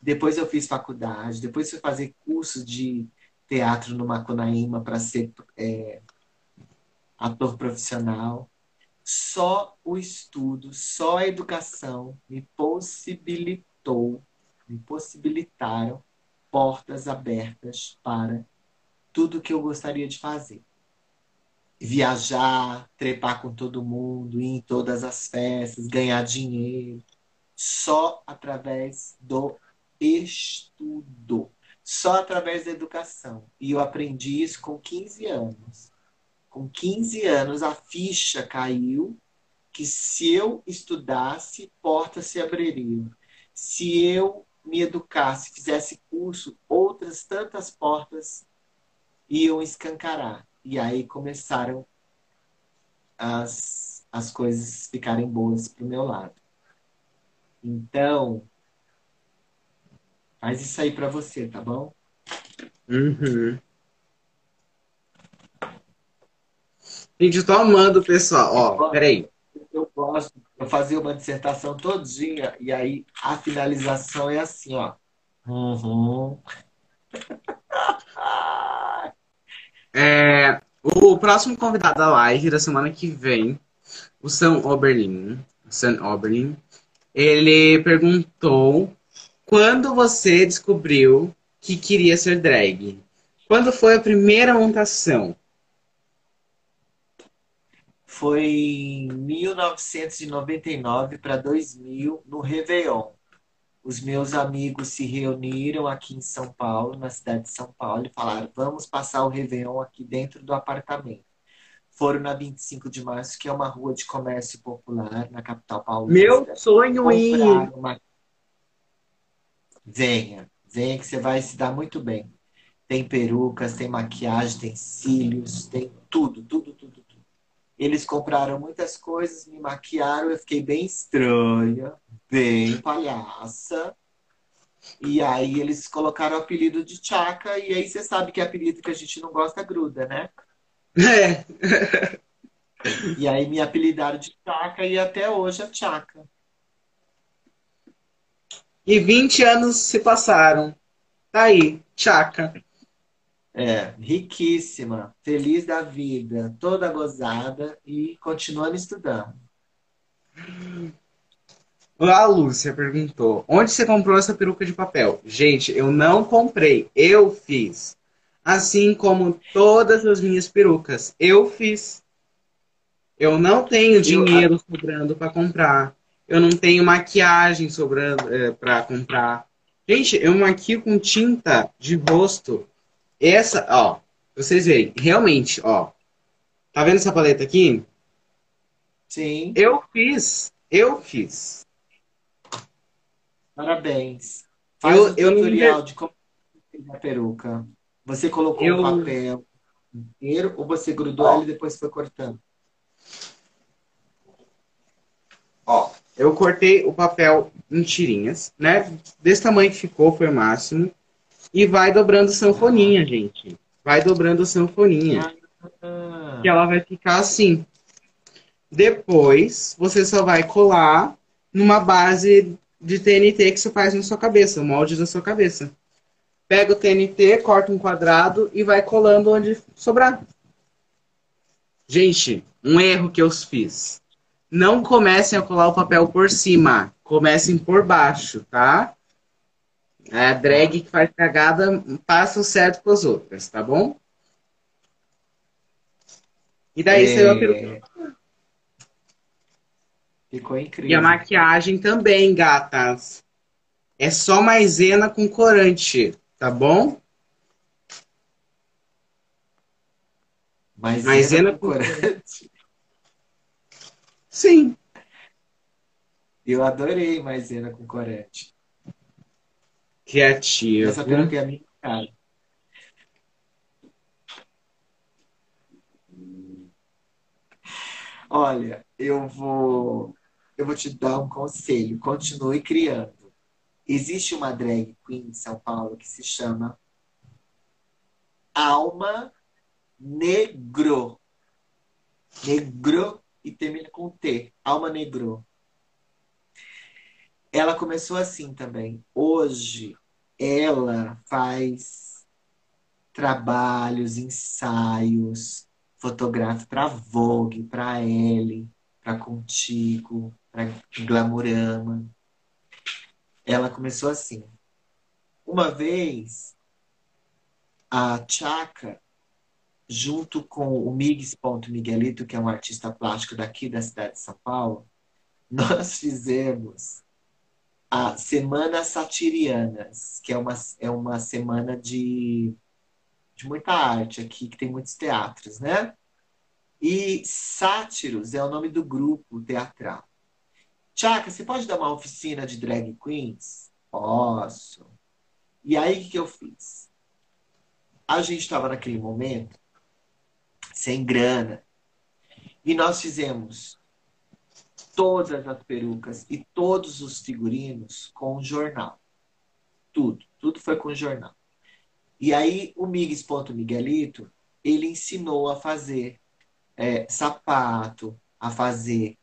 Depois eu fiz faculdade, depois fui fazer curso de teatro no Macunaíma para ser é, ator profissional. Só o estudo, só a educação me possibilitou, me possibilitaram portas abertas para tudo que eu gostaria de fazer. Viajar, trepar com todo mundo, ir em todas as festas, ganhar dinheiro, só através do estudo, só através da educação. E eu aprendi isso com 15 anos. Com 15 anos, a ficha caiu que se eu estudasse, portas se abririam. Se eu me educasse, fizesse curso, outras tantas portas iam escancarar. E aí começaram as, as coisas ficarem boas para o meu lado. Então, faz isso aí para você, tá bom? Uhum. Gente, eu tô amando, pessoal. Ó, peraí. Eu gosto, eu fazia uma dissertação todinha e aí a finalização é assim, ó. Uhum. É, o próximo convidado da live da semana que vem, o Sam Oberlin, Sam Oberlin, ele perguntou quando você descobriu que queria ser drag. Quando foi a primeira montação? Foi em 1999 para 2000, no Réveillon. Os meus amigos se reuniram aqui em São Paulo, na cidade de São Paulo, e falaram: vamos passar o Réveillon aqui dentro do apartamento. Foram na 25 de março, que é uma rua de comércio popular na capital paulista. Meu sonho ir! Uma... Venha, venha que você vai se dar muito bem. Tem perucas, tem maquiagem, tem cílios, tem tudo, tudo, tudo, tudo. Eles compraram muitas coisas, me maquiaram, eu fiquei bem estranha, bem palhaça. E aí eles colocaram o apelido de Tchaca, e aí você sabe que é apelido que a gente não gosta gruda, né? É. E aí me apelidaram de Tchaca e até hoje é Tchaca. E 20 anos se passaram. Tá aí, Tchaca. É, riquíssima, feliz da vida, toda gozada e continuando estudando. A Lúcia perguntou: onde você comprou essa peruca de papel? Gente, eu não comprei, eu fiz. Assim como todas as minhas perucas, eu fiz. Eu não tenho dinheiro sobrando para comprar. Eu não tenho maquiagem sobrando é, para comprar. Gente, eu maquio com tinta de rosto. Essa, ó, vocês veem, realmente, ó. Tá vendo essa paleta aqui? Sim. Eu fiz, eu fiz. Parabéns. Faz Eu- um eu tutorial de como a peruca. Você colocou Eu- o papel inteiro ou você grudou ele e depois foi cortando? Ó, eu cortei o papel em tirinhas, né? Desse tamanho que ficou, foi o máximo. E vai dobrando sanfoninha, gente. Vai dobrando sanfoninha. Ah, Que ela vai ficar assim. Depois, você só vai colar numa base de TNT que você faz na sua cabeça, o molde da sua cabeça. Pega o TNT, corta um quadrado e vai colando onde sobrar. Gente, um erro que eu fiz. Não comecem a colar o papel por cima. Comecem por baixo, tá? A drag que faz cagada passa o certo com as outras, tá bom? E daí saiu a peruca. Ficou E a incrível. maquiagem também, gatas. É só maisena com corante, tá bom? Maisena Maisena com corante. Sim. Eu adorei maisena com corante. Criativo. Essa peruca é a minha cara. Olha, eu vou, eu vou te dar um conselho. Continue criando. Existe uma drag queen em São Paulo que se chama Alma Negro. Negro e termina com T. Alma Negro. Ela começou assim também. Hoje ela faz trabalhos, ensaios, fotografa para Vogue, para Elle, para Contigo, para Glamurama. Ela começou assim. Uma vez, a Chaka, junto com o Migues Miguelito, que é um artista plástico daqui da cidade de São Paulo, nós fizemos a Semana Satirianas, que é uma, é uma semana de, de muita arte aqui, que tem muitos teatros, né? E Sátiros é o nome do grupo teatral. Tchaka, você pode dar uma oficina de drag queens? Posso. E aí, o que, que eu fiz? A gente estava naquele momento sem grana. E nós fizemos todas as perucas e todos os figurinos com jornal. Tudo, tudo foi com jornal. E aí o Ponto Miguelito, ele ensinou a fazer é, sapato, a fazer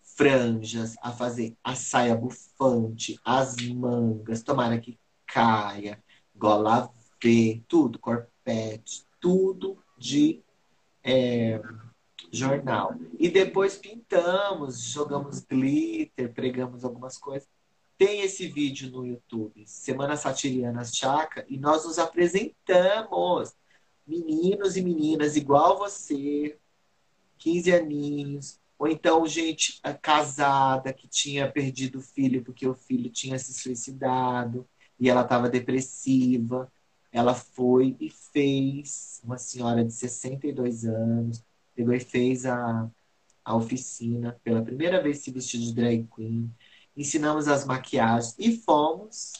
franjas, a fazer a saia bufante, as mangas, tomara que caia, gola V, tudo, corpete, tudo de é, jornal. E depois pintamos, jogamos glitter, pregamos algumas coisas. Tem esse vídeo no YouTube, Semana Satiriana Chaca, e nós nos apresentamos. Meninos e meninas igual você, 15 aninhos, ou então gente eh, casada que tinha perdido o filho porque o filho tinha se suicidado e ela estava depressiva. Ela foi e fez, uma senhora de 62 anos, pegou e fez a, a oficina, pela primeira vez se vestiu de drag queen, ensinamos as maquiagens e fomos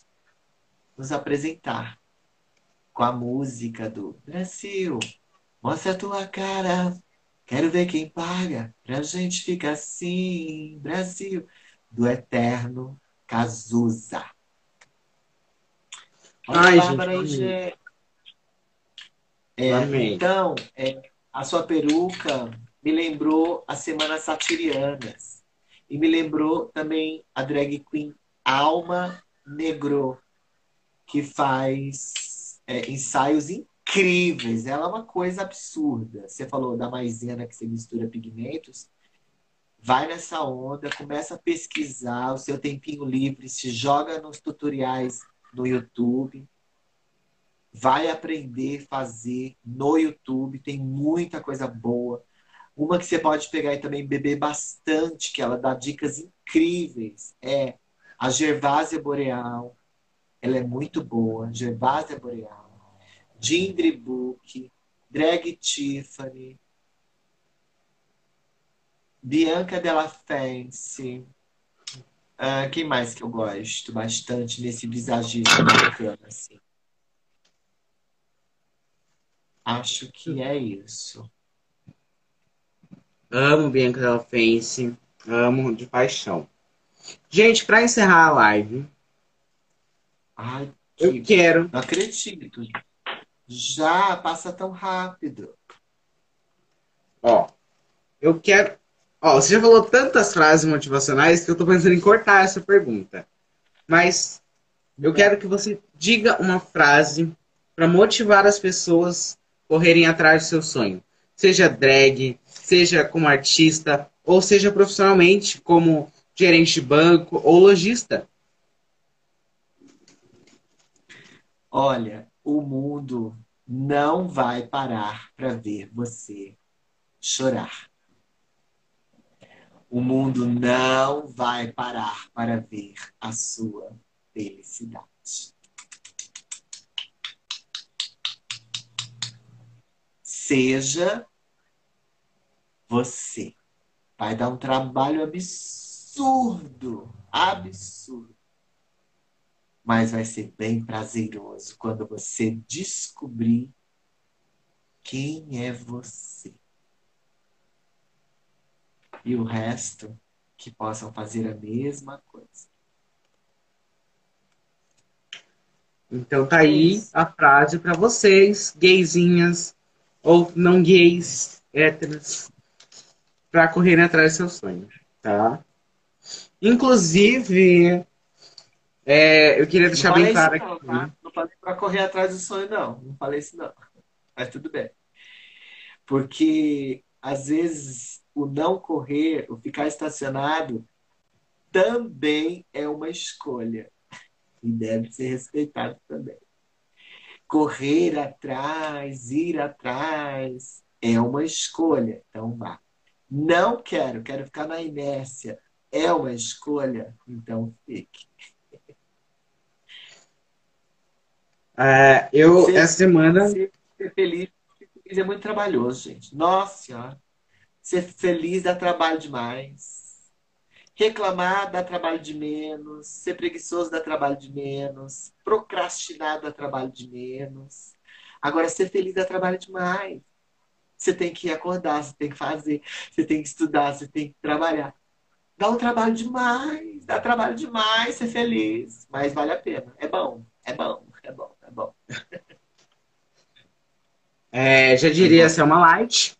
nos apresentar com a música do Brasil. Mostra a tua cara, quero ver quem paga, pra gente ficar assim, Brasil, do eterno Cazuza. Olha Ai, Bárbara gente, é, então, é, a sua peruca me lembrou as Semanas Satirianas. E me lembrou também a drag queen Alma Negro, que faz é, ensaios incríveis. Ela é uma coisa absurda. Você falou da maisena que você mistura pigmentos. Vai nessa onda, começa a pesquisar o seu tempinho livre, se joga nos tutoriais no YouTube vai aprender a fazer no YouTube, tem muita coisa boa. Uma que você pode pegar e também beber bastante, que ela dá dicas incríveis, é a Gervásia Boreal. Ela é muito boa, Gervásia Boreal. Gindry Book, Drag Tiffany, Bianca Della Fence. Uh, quem mais que eu gosto bastante nesse visagismo bacana, assim? Acho que é isso. Amo Bianca Della Fence. Amo de paixão. Gente, para encerrar a live, Ai, que... eu quero. Não acredito. Já passa tão rápido. Ó, eu quero. Ó, você já falou tantas frases motivacionais que eu tô pensando em cortar essa pergunta. Mas eu quero que você diga uma frase para motivar as pessoas correrem atrás do seu sonho. Seja drag, seja como artista, ou seja profissionalmente, como gerente de banco ou lojista. Olha, o mundo não vai parar para ver você chorar. O mundo não vai parar para ver a sua felicidade. Seja você. Vai dar um trabalho absurdo, absurdo. Mas vai ser bem prazeroso quando você descobrir quem é você. e o resto que possam fazer a mesma coisa. Então tá aí a frase para vocês, gaysinhas ou não gays, héteros, para correrem atrás dos seus sonhos, tá? Inclusive, é, eu queria deixar bem claro não, aqui. Tá? Não falei para correr atrás do sonho, não. Não falei isso, não. Mas tudo bem. Porque, às vezes, o não correr, o ficar estacionado, também é uma escolha. E deve ser respeitado também. Correr atrás, ir atrás, é uma escolha. Então vá. Não quero, quero ficar na inércia. É uma escolha, então fique. É, eu, ser, essa semana. Ser, ser, feliz, ser feliz é muito trabalhoso, gente. Nossa Senhora. Ser feliz dá trabalho demais. Reclamar dá trabalho de menos. Ser preguiçoso dá trabalho de menos. Procrastinar dá trabalho de menos. Agora, ser feliz dá trabalho demais. Você tem que acordar, você tem que fazer, você tem que estudar, você tem que trabalhar. Dá um trabalho demais, dá trabalho demais ser feliz, mas vale a pena. É bom, é bom, é bom, é bom. É, já diria ser uma light.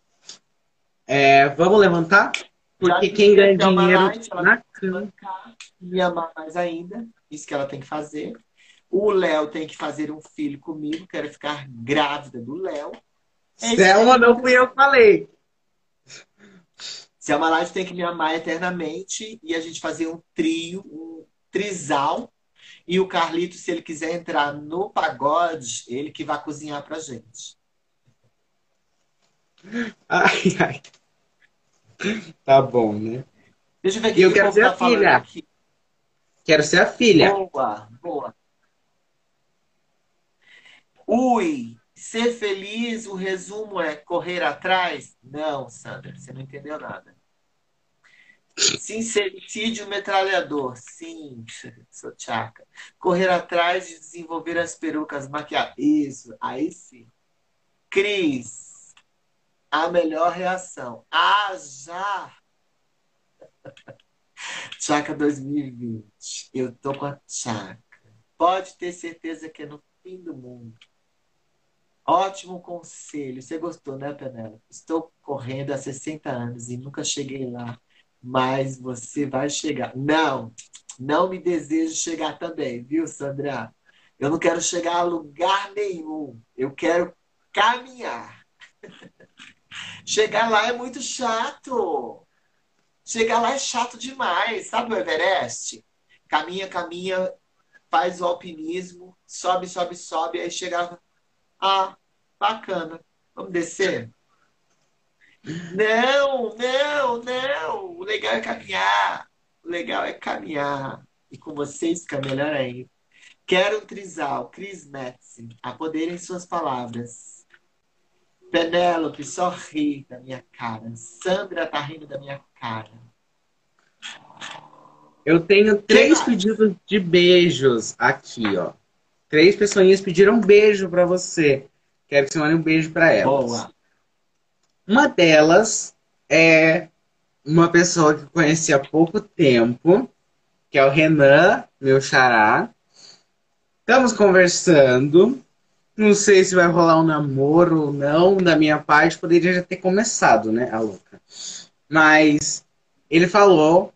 É, vamos levantar? Porque quem ganha dinheiro light, na cama. Me amar mais ainda, isso que ela tem que fazer. O Léo tem que fazer um filho comigo, quero ficar grávida do Léo. É Selma, não fui eu que falei. Selma Light tem que me amar eternamente e a gente fazer um trio, um trisal. E o Carlito, se ele quiser entrar no pagode, ele que vai cozinhar pra gente. Ai, ai. Tá bom, né? Deixa eu ver aqui. E eu quero ser tá a filha. Aqui. Quero ser a filha. Boa, boa. Ui, Ser feliz, o resumo é correr atrás? Não, Sandra, você não entendeu nada. Sincericídio metralhador. Sim, sou tchaca. Correr atrás de desenvolver as perucas maquiadas. Isso, aí sim. Cris, a melhor reação. Já! Tchaca 2020. Eu tô com a tchaca. Pode ter certeza que é no fim do mundo. Ótimo conselho. Você gostou, né, Penela? Estou correndo há 60 anos e nunca cheguei lá. Mas você vai chegar. Não, não me desejo chegar também, viu, Sandra? Eu não quero chegar a lugar nenhum. Eu quero caminhar. chegar lá é muito chato. Chegar lá é chato demais. Sabe o Everest? Caminha, caminha, faz o alpinismo, sobe, sobe, sobe, aí chega ah, bacana. Vamos descer? Não, não, não. O legal é caminhar. O legal é caminhar. E com vocês fica melhor ainda. Quero um trisal, Cris Metz, a poder em suas palavras. Penélope só ri da minha cara. Sandra tá rindo da minha cara. Eu tenho três pedidos de beijos aqui, ó. Três pessoinhas pediram um beijo para você. Quero que você mande um beijo para elas. Boa. Uma delas é uma pessoa que conheci há pouco tempo, que é o Renan, meu xará. Estamos conversando. Não sei se vai rolar um namoro ou não. Da minha parte, poderia já ter começado, né, a louca. Mas ele falou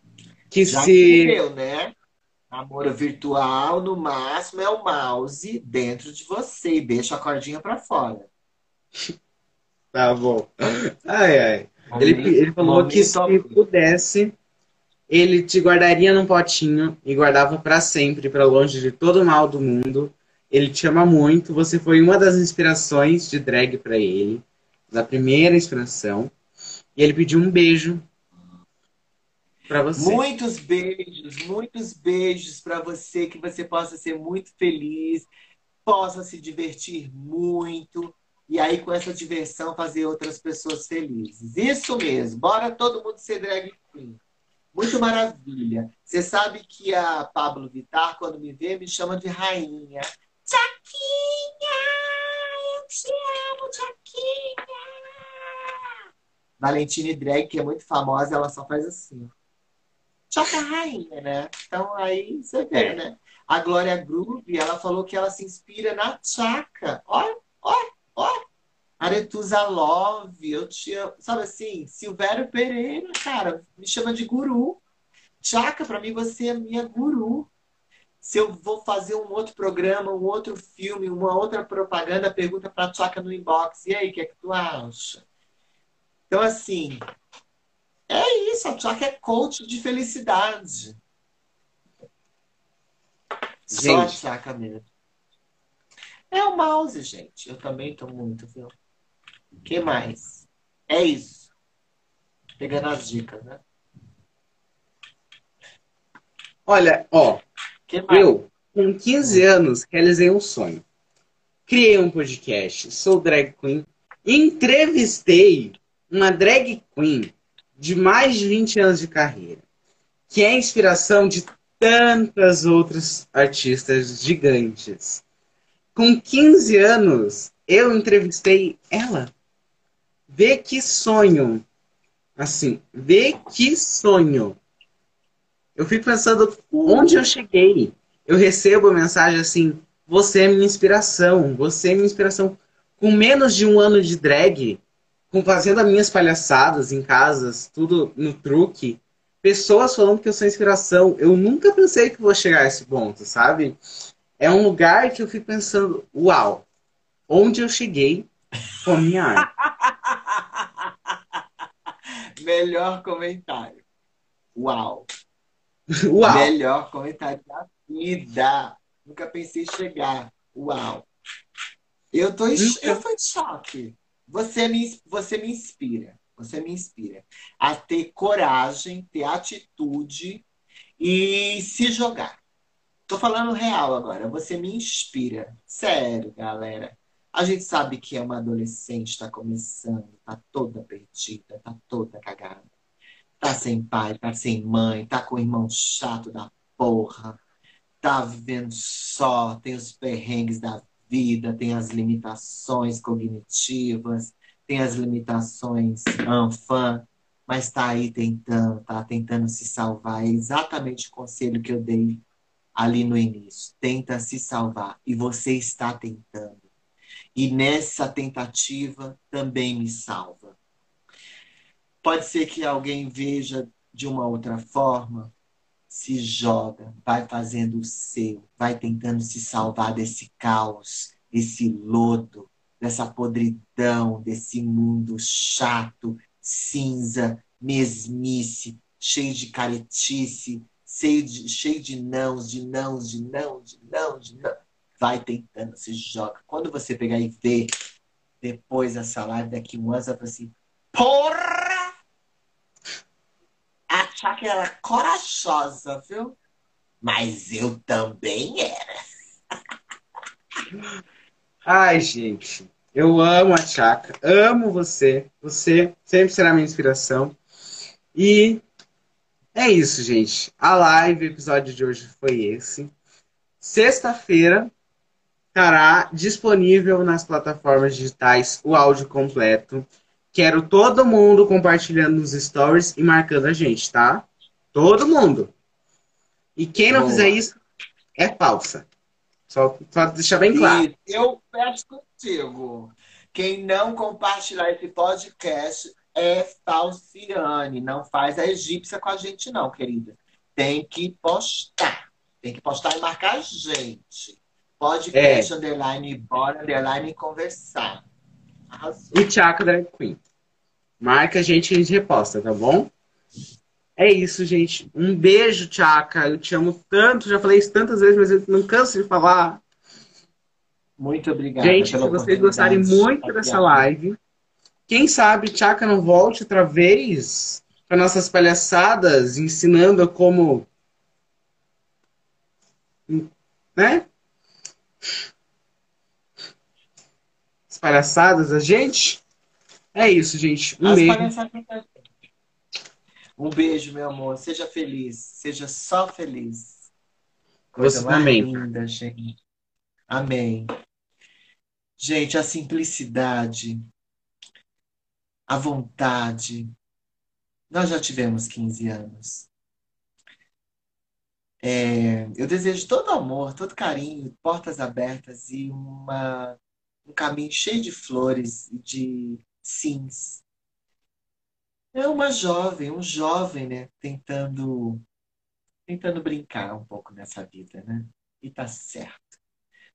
que já se. Entendeu, né? Namoro virtual, no máximo, é o mouse dentro de você e deixa a cordinha para fora. Tá bom. Ai, ai. Ele, ele falou que se pudesse, ele te guardaria num potinho e guardava para sempre, para longe de todo o mal do mundo. Ele te ama muito. Você foi uma das inspirações de drag para ele, da primeira inspiração. E ele pediu um beijo para você. Muitos beijos, muitos beijos para você, que você possa ser muito feliz, possa se divertir muito e aí com essa diversão fazer outras pessoas felizes. Isso mesmo. Bora todo mundo ser drag queen. Muito maravilha. Você sabe que a Pablo Vittar, quando me vê, me chama de rainha. Chaquinha! Eu te amo, Chaquinha! Valentine Drag, que é muito famosa, ela só faz assim. Choca rainha, né? Então aí você vê, é. né? A Glória Groove, ela falou que ela se inspira na Chaka. Olha, olha, olha. Aretusa Love, eu tinha, sabe assim, Silvério Pereira, cara, me chama de guru. Chaka, para mim você é minha guru. Se eu vou fazer um outro programa, um outro filme, uma outra propaganda, pergunta para Chaka no inbox. E aí, o que é que tu acha? Então, assim, é isso. A Chaka é coach de felicidade. Gente. Só a Chaka mesmo. É o mouse, gente. Eu também tô muito, viu? O que mais? É isso. Pegando as dicas, né? Olha, ó. Eu, com 15 anos, realizei um sonho. Criei um podcast, sou drag queen. Entrevistei uma drag queen de mais de 20 anos de carreira, que é inspiração de tantas outras artistas gigantes. Com 15 anos, eu entrevistei ela. Vê que sonho. Assim, vê que sonho. Eu fico pensando onde eu cheguei. Eu recebo mensagem assim: você é minha inspiração, você é minha inspiração. Com menos de um ano de drag, com fazendo as minhas palhaçadas em casas, tudo no truque, pessoas falando que eu sou inspiração. Eu nunca pensei que vou chegar a esse ponto, sabe? É um lugar que eu fico pensando, uau, onde eu cheguei com a minha arte. Melhor comentário. Uau. Uau. Melhor comentário da vida. Nunca pensei chegar. Uau. Eu tô em, eu tô em choque. Você me, você me inspira. Você me inspira a ter coragem, ter atitude e se jogar. Tô falando real agora. Você me inspira. Sério, galera. A gente sabe que é uma adolescente, está começando, tá toda perdida, tá toda cagada tá sem pai, tá sem mãe, tá com o irmão chato da porra, tá vivendo só, tem os perrengues da vida, tem as limitações cognitivas, tem as limitações anfã, mas tá aí tentando, tá tentando se salvar. É exatamente o conselho que eu dei ali no início. Tenta se salvar e você está tentando. E nessa tentativa também me salva. Pode ser que alguém veja de uma outra forma, se joga, vai fazendo o seu, vai tentando se salvar desse caos, desse lodo, dessa podridão, desse mundo chato, cinza, mesmice, cheio de caretice, cheio de, cheio de nãos, de nãos, de nãos, de nãos, de não. Vai tentando, se joga. Quando você pegar e ver depois essa live daqui um ano, você vai assim, porra! Achar que era corajosa, viu? Mas eu também era. Ai, gente. Eu amo a Chaka. Amo você. Você sempre será minha inspiração. E é isso, gente. A live, o episódio de hoje foi esse. Sexta-feira estará disponível nas plataformas digitais o áudio completo. Quero todo mundo compartilhando nos stories e marcando a gente, tá? Todo mundo. E quem não Boa. fizer isso é falsa. Só para deixar bem claro. E eu peço contigo. Quem não compartilhar esse podcast é falciane. Não faz a egípcia com a gente, não, querida. Tem que postar. Tem que postar e marcar a gente. Podcast, é. underline, bora, underline, conversar. Arrasou. E Tchaca Drag Queen. Marca a gente e a gente reposta, tá bom? É isso, gente. Um beijo, Tchaca. Eu te amo tanto. Já falei isso tantas vezes, mas eu não canso de falar. Muito obrigado. Gente, se vocês gostarem muito dessa live, quem sabe Tchaca não volte outra vez para nossas palhaçadas, ensinando como. Né? Palhaçadas a gente. É isso, gente. Um As beijo. Um beijo, meu amor. Seja feliz. Seja só feliz. Coisa Você também. linda, gente. Amém. Gente, a simplicidade. a vontade. Nós já tivemos 15 anos. É, eu desejo todo amor, todo carinho, portas abertas e uma, um caminho cheio de flores e de sims. É uma jovem, um jovem, né, tentando tentando brincar um pouco nessa vida, né? E tá certo.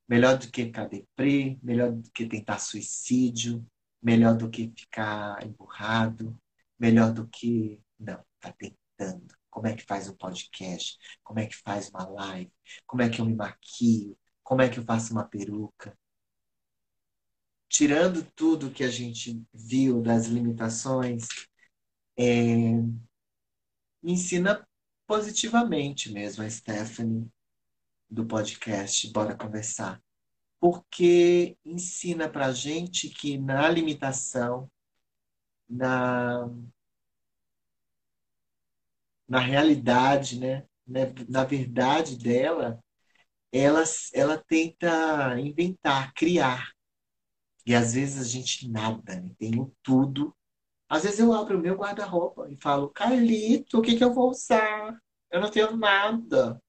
Melhor do que ficar deprê, melhor do que tentar suicídio, melhor do que ficar emburrado, melhor do que não, tá tentando como é que faz um podcast, como é que faz uma live, como é que eu me maquio, como é que eu faço uma peruca. Tirando tudo que a gente viu das limitações, é, me ensina positivamente mesmo a Stephanie do podcast Bora Conversar. Porque ensina pra gente que na limitação, na na realidade, né? na verdade dela, ela, ela tenta inventar, criar. E às vezes a gente nada, né? tenho tudo. Às vezes eu abro o meu guarda-roupa e falo, Carlito, o que, que eu vou usar? Eu não tenho nada.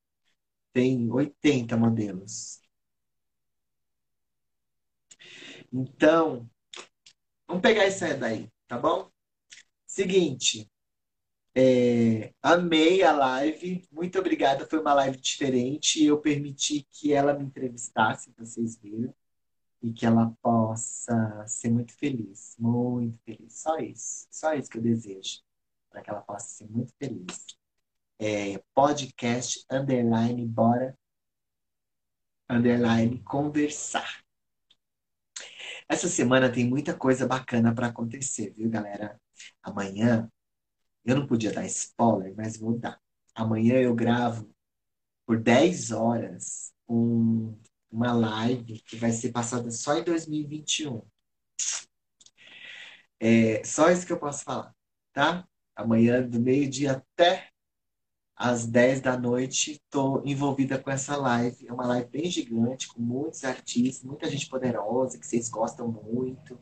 Tem 80 modelos. Então, vamos pegar isso aí daí, tá bom? Seguinte, é, amei a live, muito obrigada. Foi uma live diferente. Eu permiti que ela me entrevistasse, vocês verem, e que ela possa ser muito feliz, muito feliz. Só isso, só isso que eu desejo, para que ela possa ser muito feliz. É, podcast underline bora underline conversar. Essa semana tem muita coisa bacana para acontecer, viu, galera? Amanhã eu não podia dar spoiler, mas vou dar. Amanhã eu gravo por 10 horas um, uma live que vai ser passada só em 2021. É só isso que eu posso falar, tá? Amanhã, do meio-dia até às 10 da noite, estou envolvida com essa live. É uma live bem gigante, com muitos artistas, muita gente poderosa, que vocês gostam muito,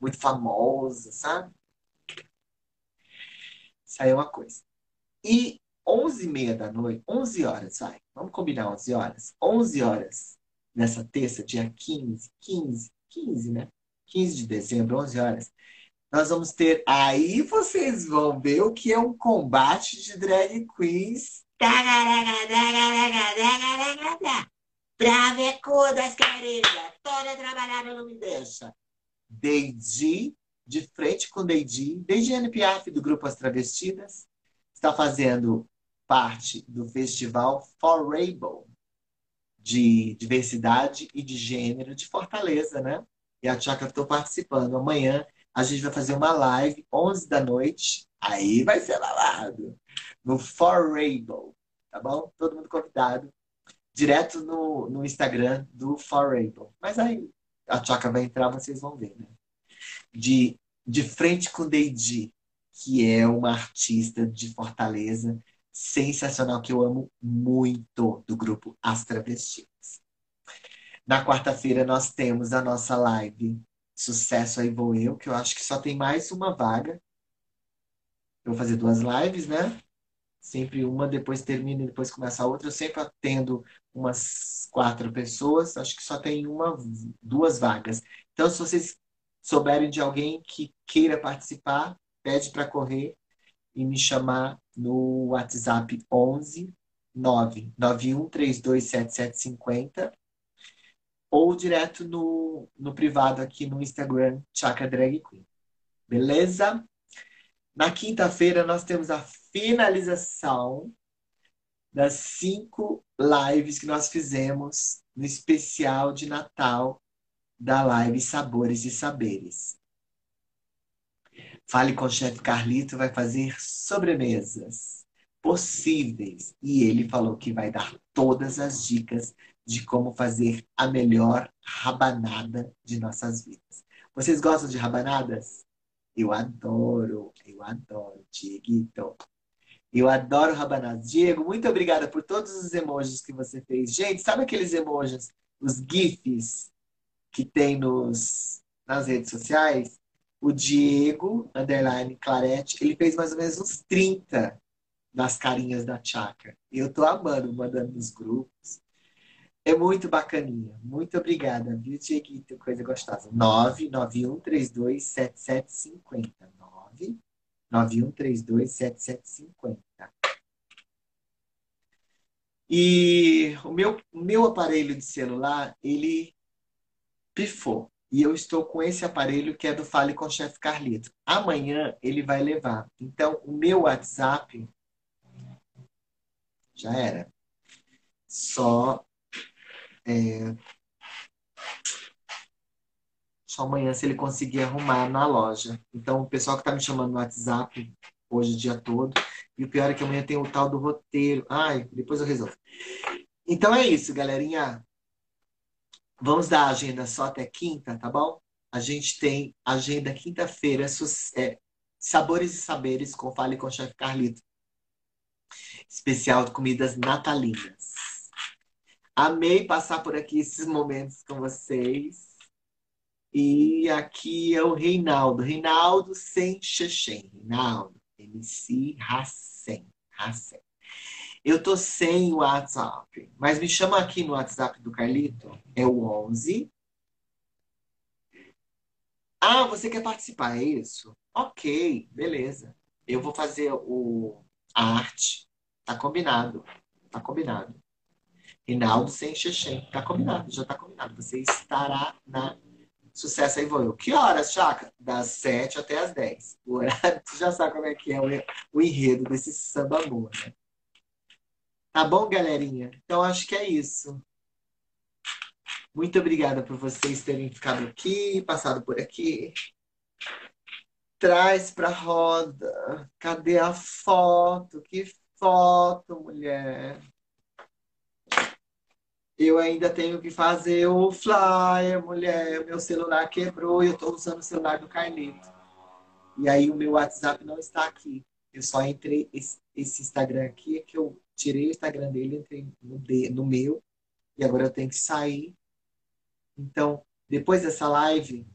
muito famosa, sabe? Isso aí é uma coisa. E 11 e meia da noite, 11 horas, vai. Vamos combinar 11 horas? 11 horas nessa terça, dia 15, 15, 15, né? 15 de dezembro, 11 horas. Nós vamos ter. Aí vocês vão ver o que é um combate de drag queens. Bravecudas, querida. Toda trabalhada não me deixa. Deidi de frente com Deidi, Deidiane Piaf, do Grupo As Travestidas, está fazendo parte do festival For Rainbow, de diversidade e de gênero de Fortaleza, né? E a Tchaka estou participando. Amanhã a gente vai fazer uma live, 11 da noite, aí vai ser babado, no For Rainbow, tá bom? Todo mundo convidado, direto no, no Instagram do For Rainbow. Mas aí a Tchaka vai entrar, vocês vão ver, né? de De Frente com Deidi, que é uma artista de Fortaleza sensacional, que eu amo muito, do grupo As Travestidas. Na quarta-feira nós temos a nossa live Sucesso Aí Vou Eu, que eu acho que só tem mais uma vaga. Eu vou fazer duas lives, né? Sempre uma, depois termina e depois começa a outra. Eu sempre atendo umas quatro pessoas, acho que só tem uma, duas vagas. Então, se vocês souberem de alguém que queira participar, pede para correr e me chamar no WhatsApp 11 991 327750 ou direto no, no privado aqui no Instagram Chakra Drag Queen. Beleza? Na quinta-feira nós temos a finalização das cinco lives que nós fizemos no especial de Natal da live Sabores e Saberes. Fale com o chefe Carlito, vai fazer sobremesas possíveis. E ele falou que vai dar todas as dicas de como fazer a melhor rabanada de nossas vidas. Vocês gostam de rabanadas? Eu adoro, eu adoro, Dieguito. Eu adoro rabanadas. Diego, muito obrigada por todos os emojis que você fez. Gente, sabe aqueles emojis, os GIFs que tem nos, nas redes sociais, O Diego, underline Clarete, ele fez mais ou menos uns 30 das carinhas da. E eu tô amando, mandando nos grupos. É muito bacaninha. Muito obrigada, viu, Dieguito? Coisa gostosa. 991327750. 991327750. E o meu, meu aparelho de celular, ele pifou. E eu estou com esse aparelho que é do Fale com o Chefe Carlito. Amanhã ele vai levar. Então, o meu WhatsApp já era. Só é, só amanhã se ele conseguir arrumar na loja. Então, o pessoal que está me chamando no WhatsApp hoje o dia todo. E o pior é que amanhã tem o tal do roteiro. Ai, depois eu resolvo. Então é isso, galerinha. Vamos dar a agenda só até quinta, tá bom? A gente tem agenda quinta-feira, é, Sabores e Saberes com Fale com o Chefe Carlito. Especial de comidas natalinas. Amei passar por aqui esses momentos com vocês. E aqui é o Reinaldo. Reinaldo sem Xexém. Reinaldo. MC Hassen. Hassen. Eu tô sem o WhatsApp, mas me chama aqui no WhatsApp do Carlito. É o 11. Ah, você quer participar, é isso? Ok, beleza. Eu vou fazer o, a arte. Tá combinado. Tá combinado. Rinaldo sem Xexém. Tá combinado, já tá combinado. Você estará na Sucesso aí vou eu. Que horas, Chaca? Das 7 até as 10. O horário, tu já sabe como é que é o, enredo desse samba amor, né? Tá bom, galerinha? Então acho que é isso. Muito obrigada por vocês terem ficado aqui, passado por aqui. Traz pra roda. Cadê a foto? Que foto, mulher? Eu ainda tenho que fazer o flyer, mulher. Meu celular quebrou e eu estou usando o celular do Carlito. E aí o meu WhatsApp não está aqui. Eu só entrei esse, Instagram aqui, é que eu tirei o Instagram dele, entrei no, de, no meu. E agora eu tenho que sair. Então, depois dessa live,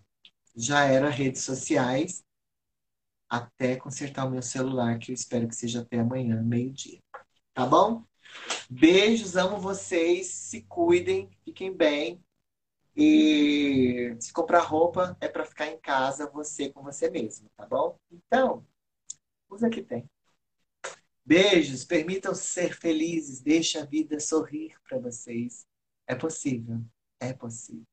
já era redes sociais até consertar o meu celular, que eu espero que seja até amanhã, meio-dia. Tá bom? Beijos, amo vocês. Se cuidem, fiquem bem. E se comprar roupa é para ficar em casa, você com você mesmo, tá bom? Então, usa que tem. Beijos, permitam ser felizes, deixe a vida sorrir para vocês. É possível, é possível.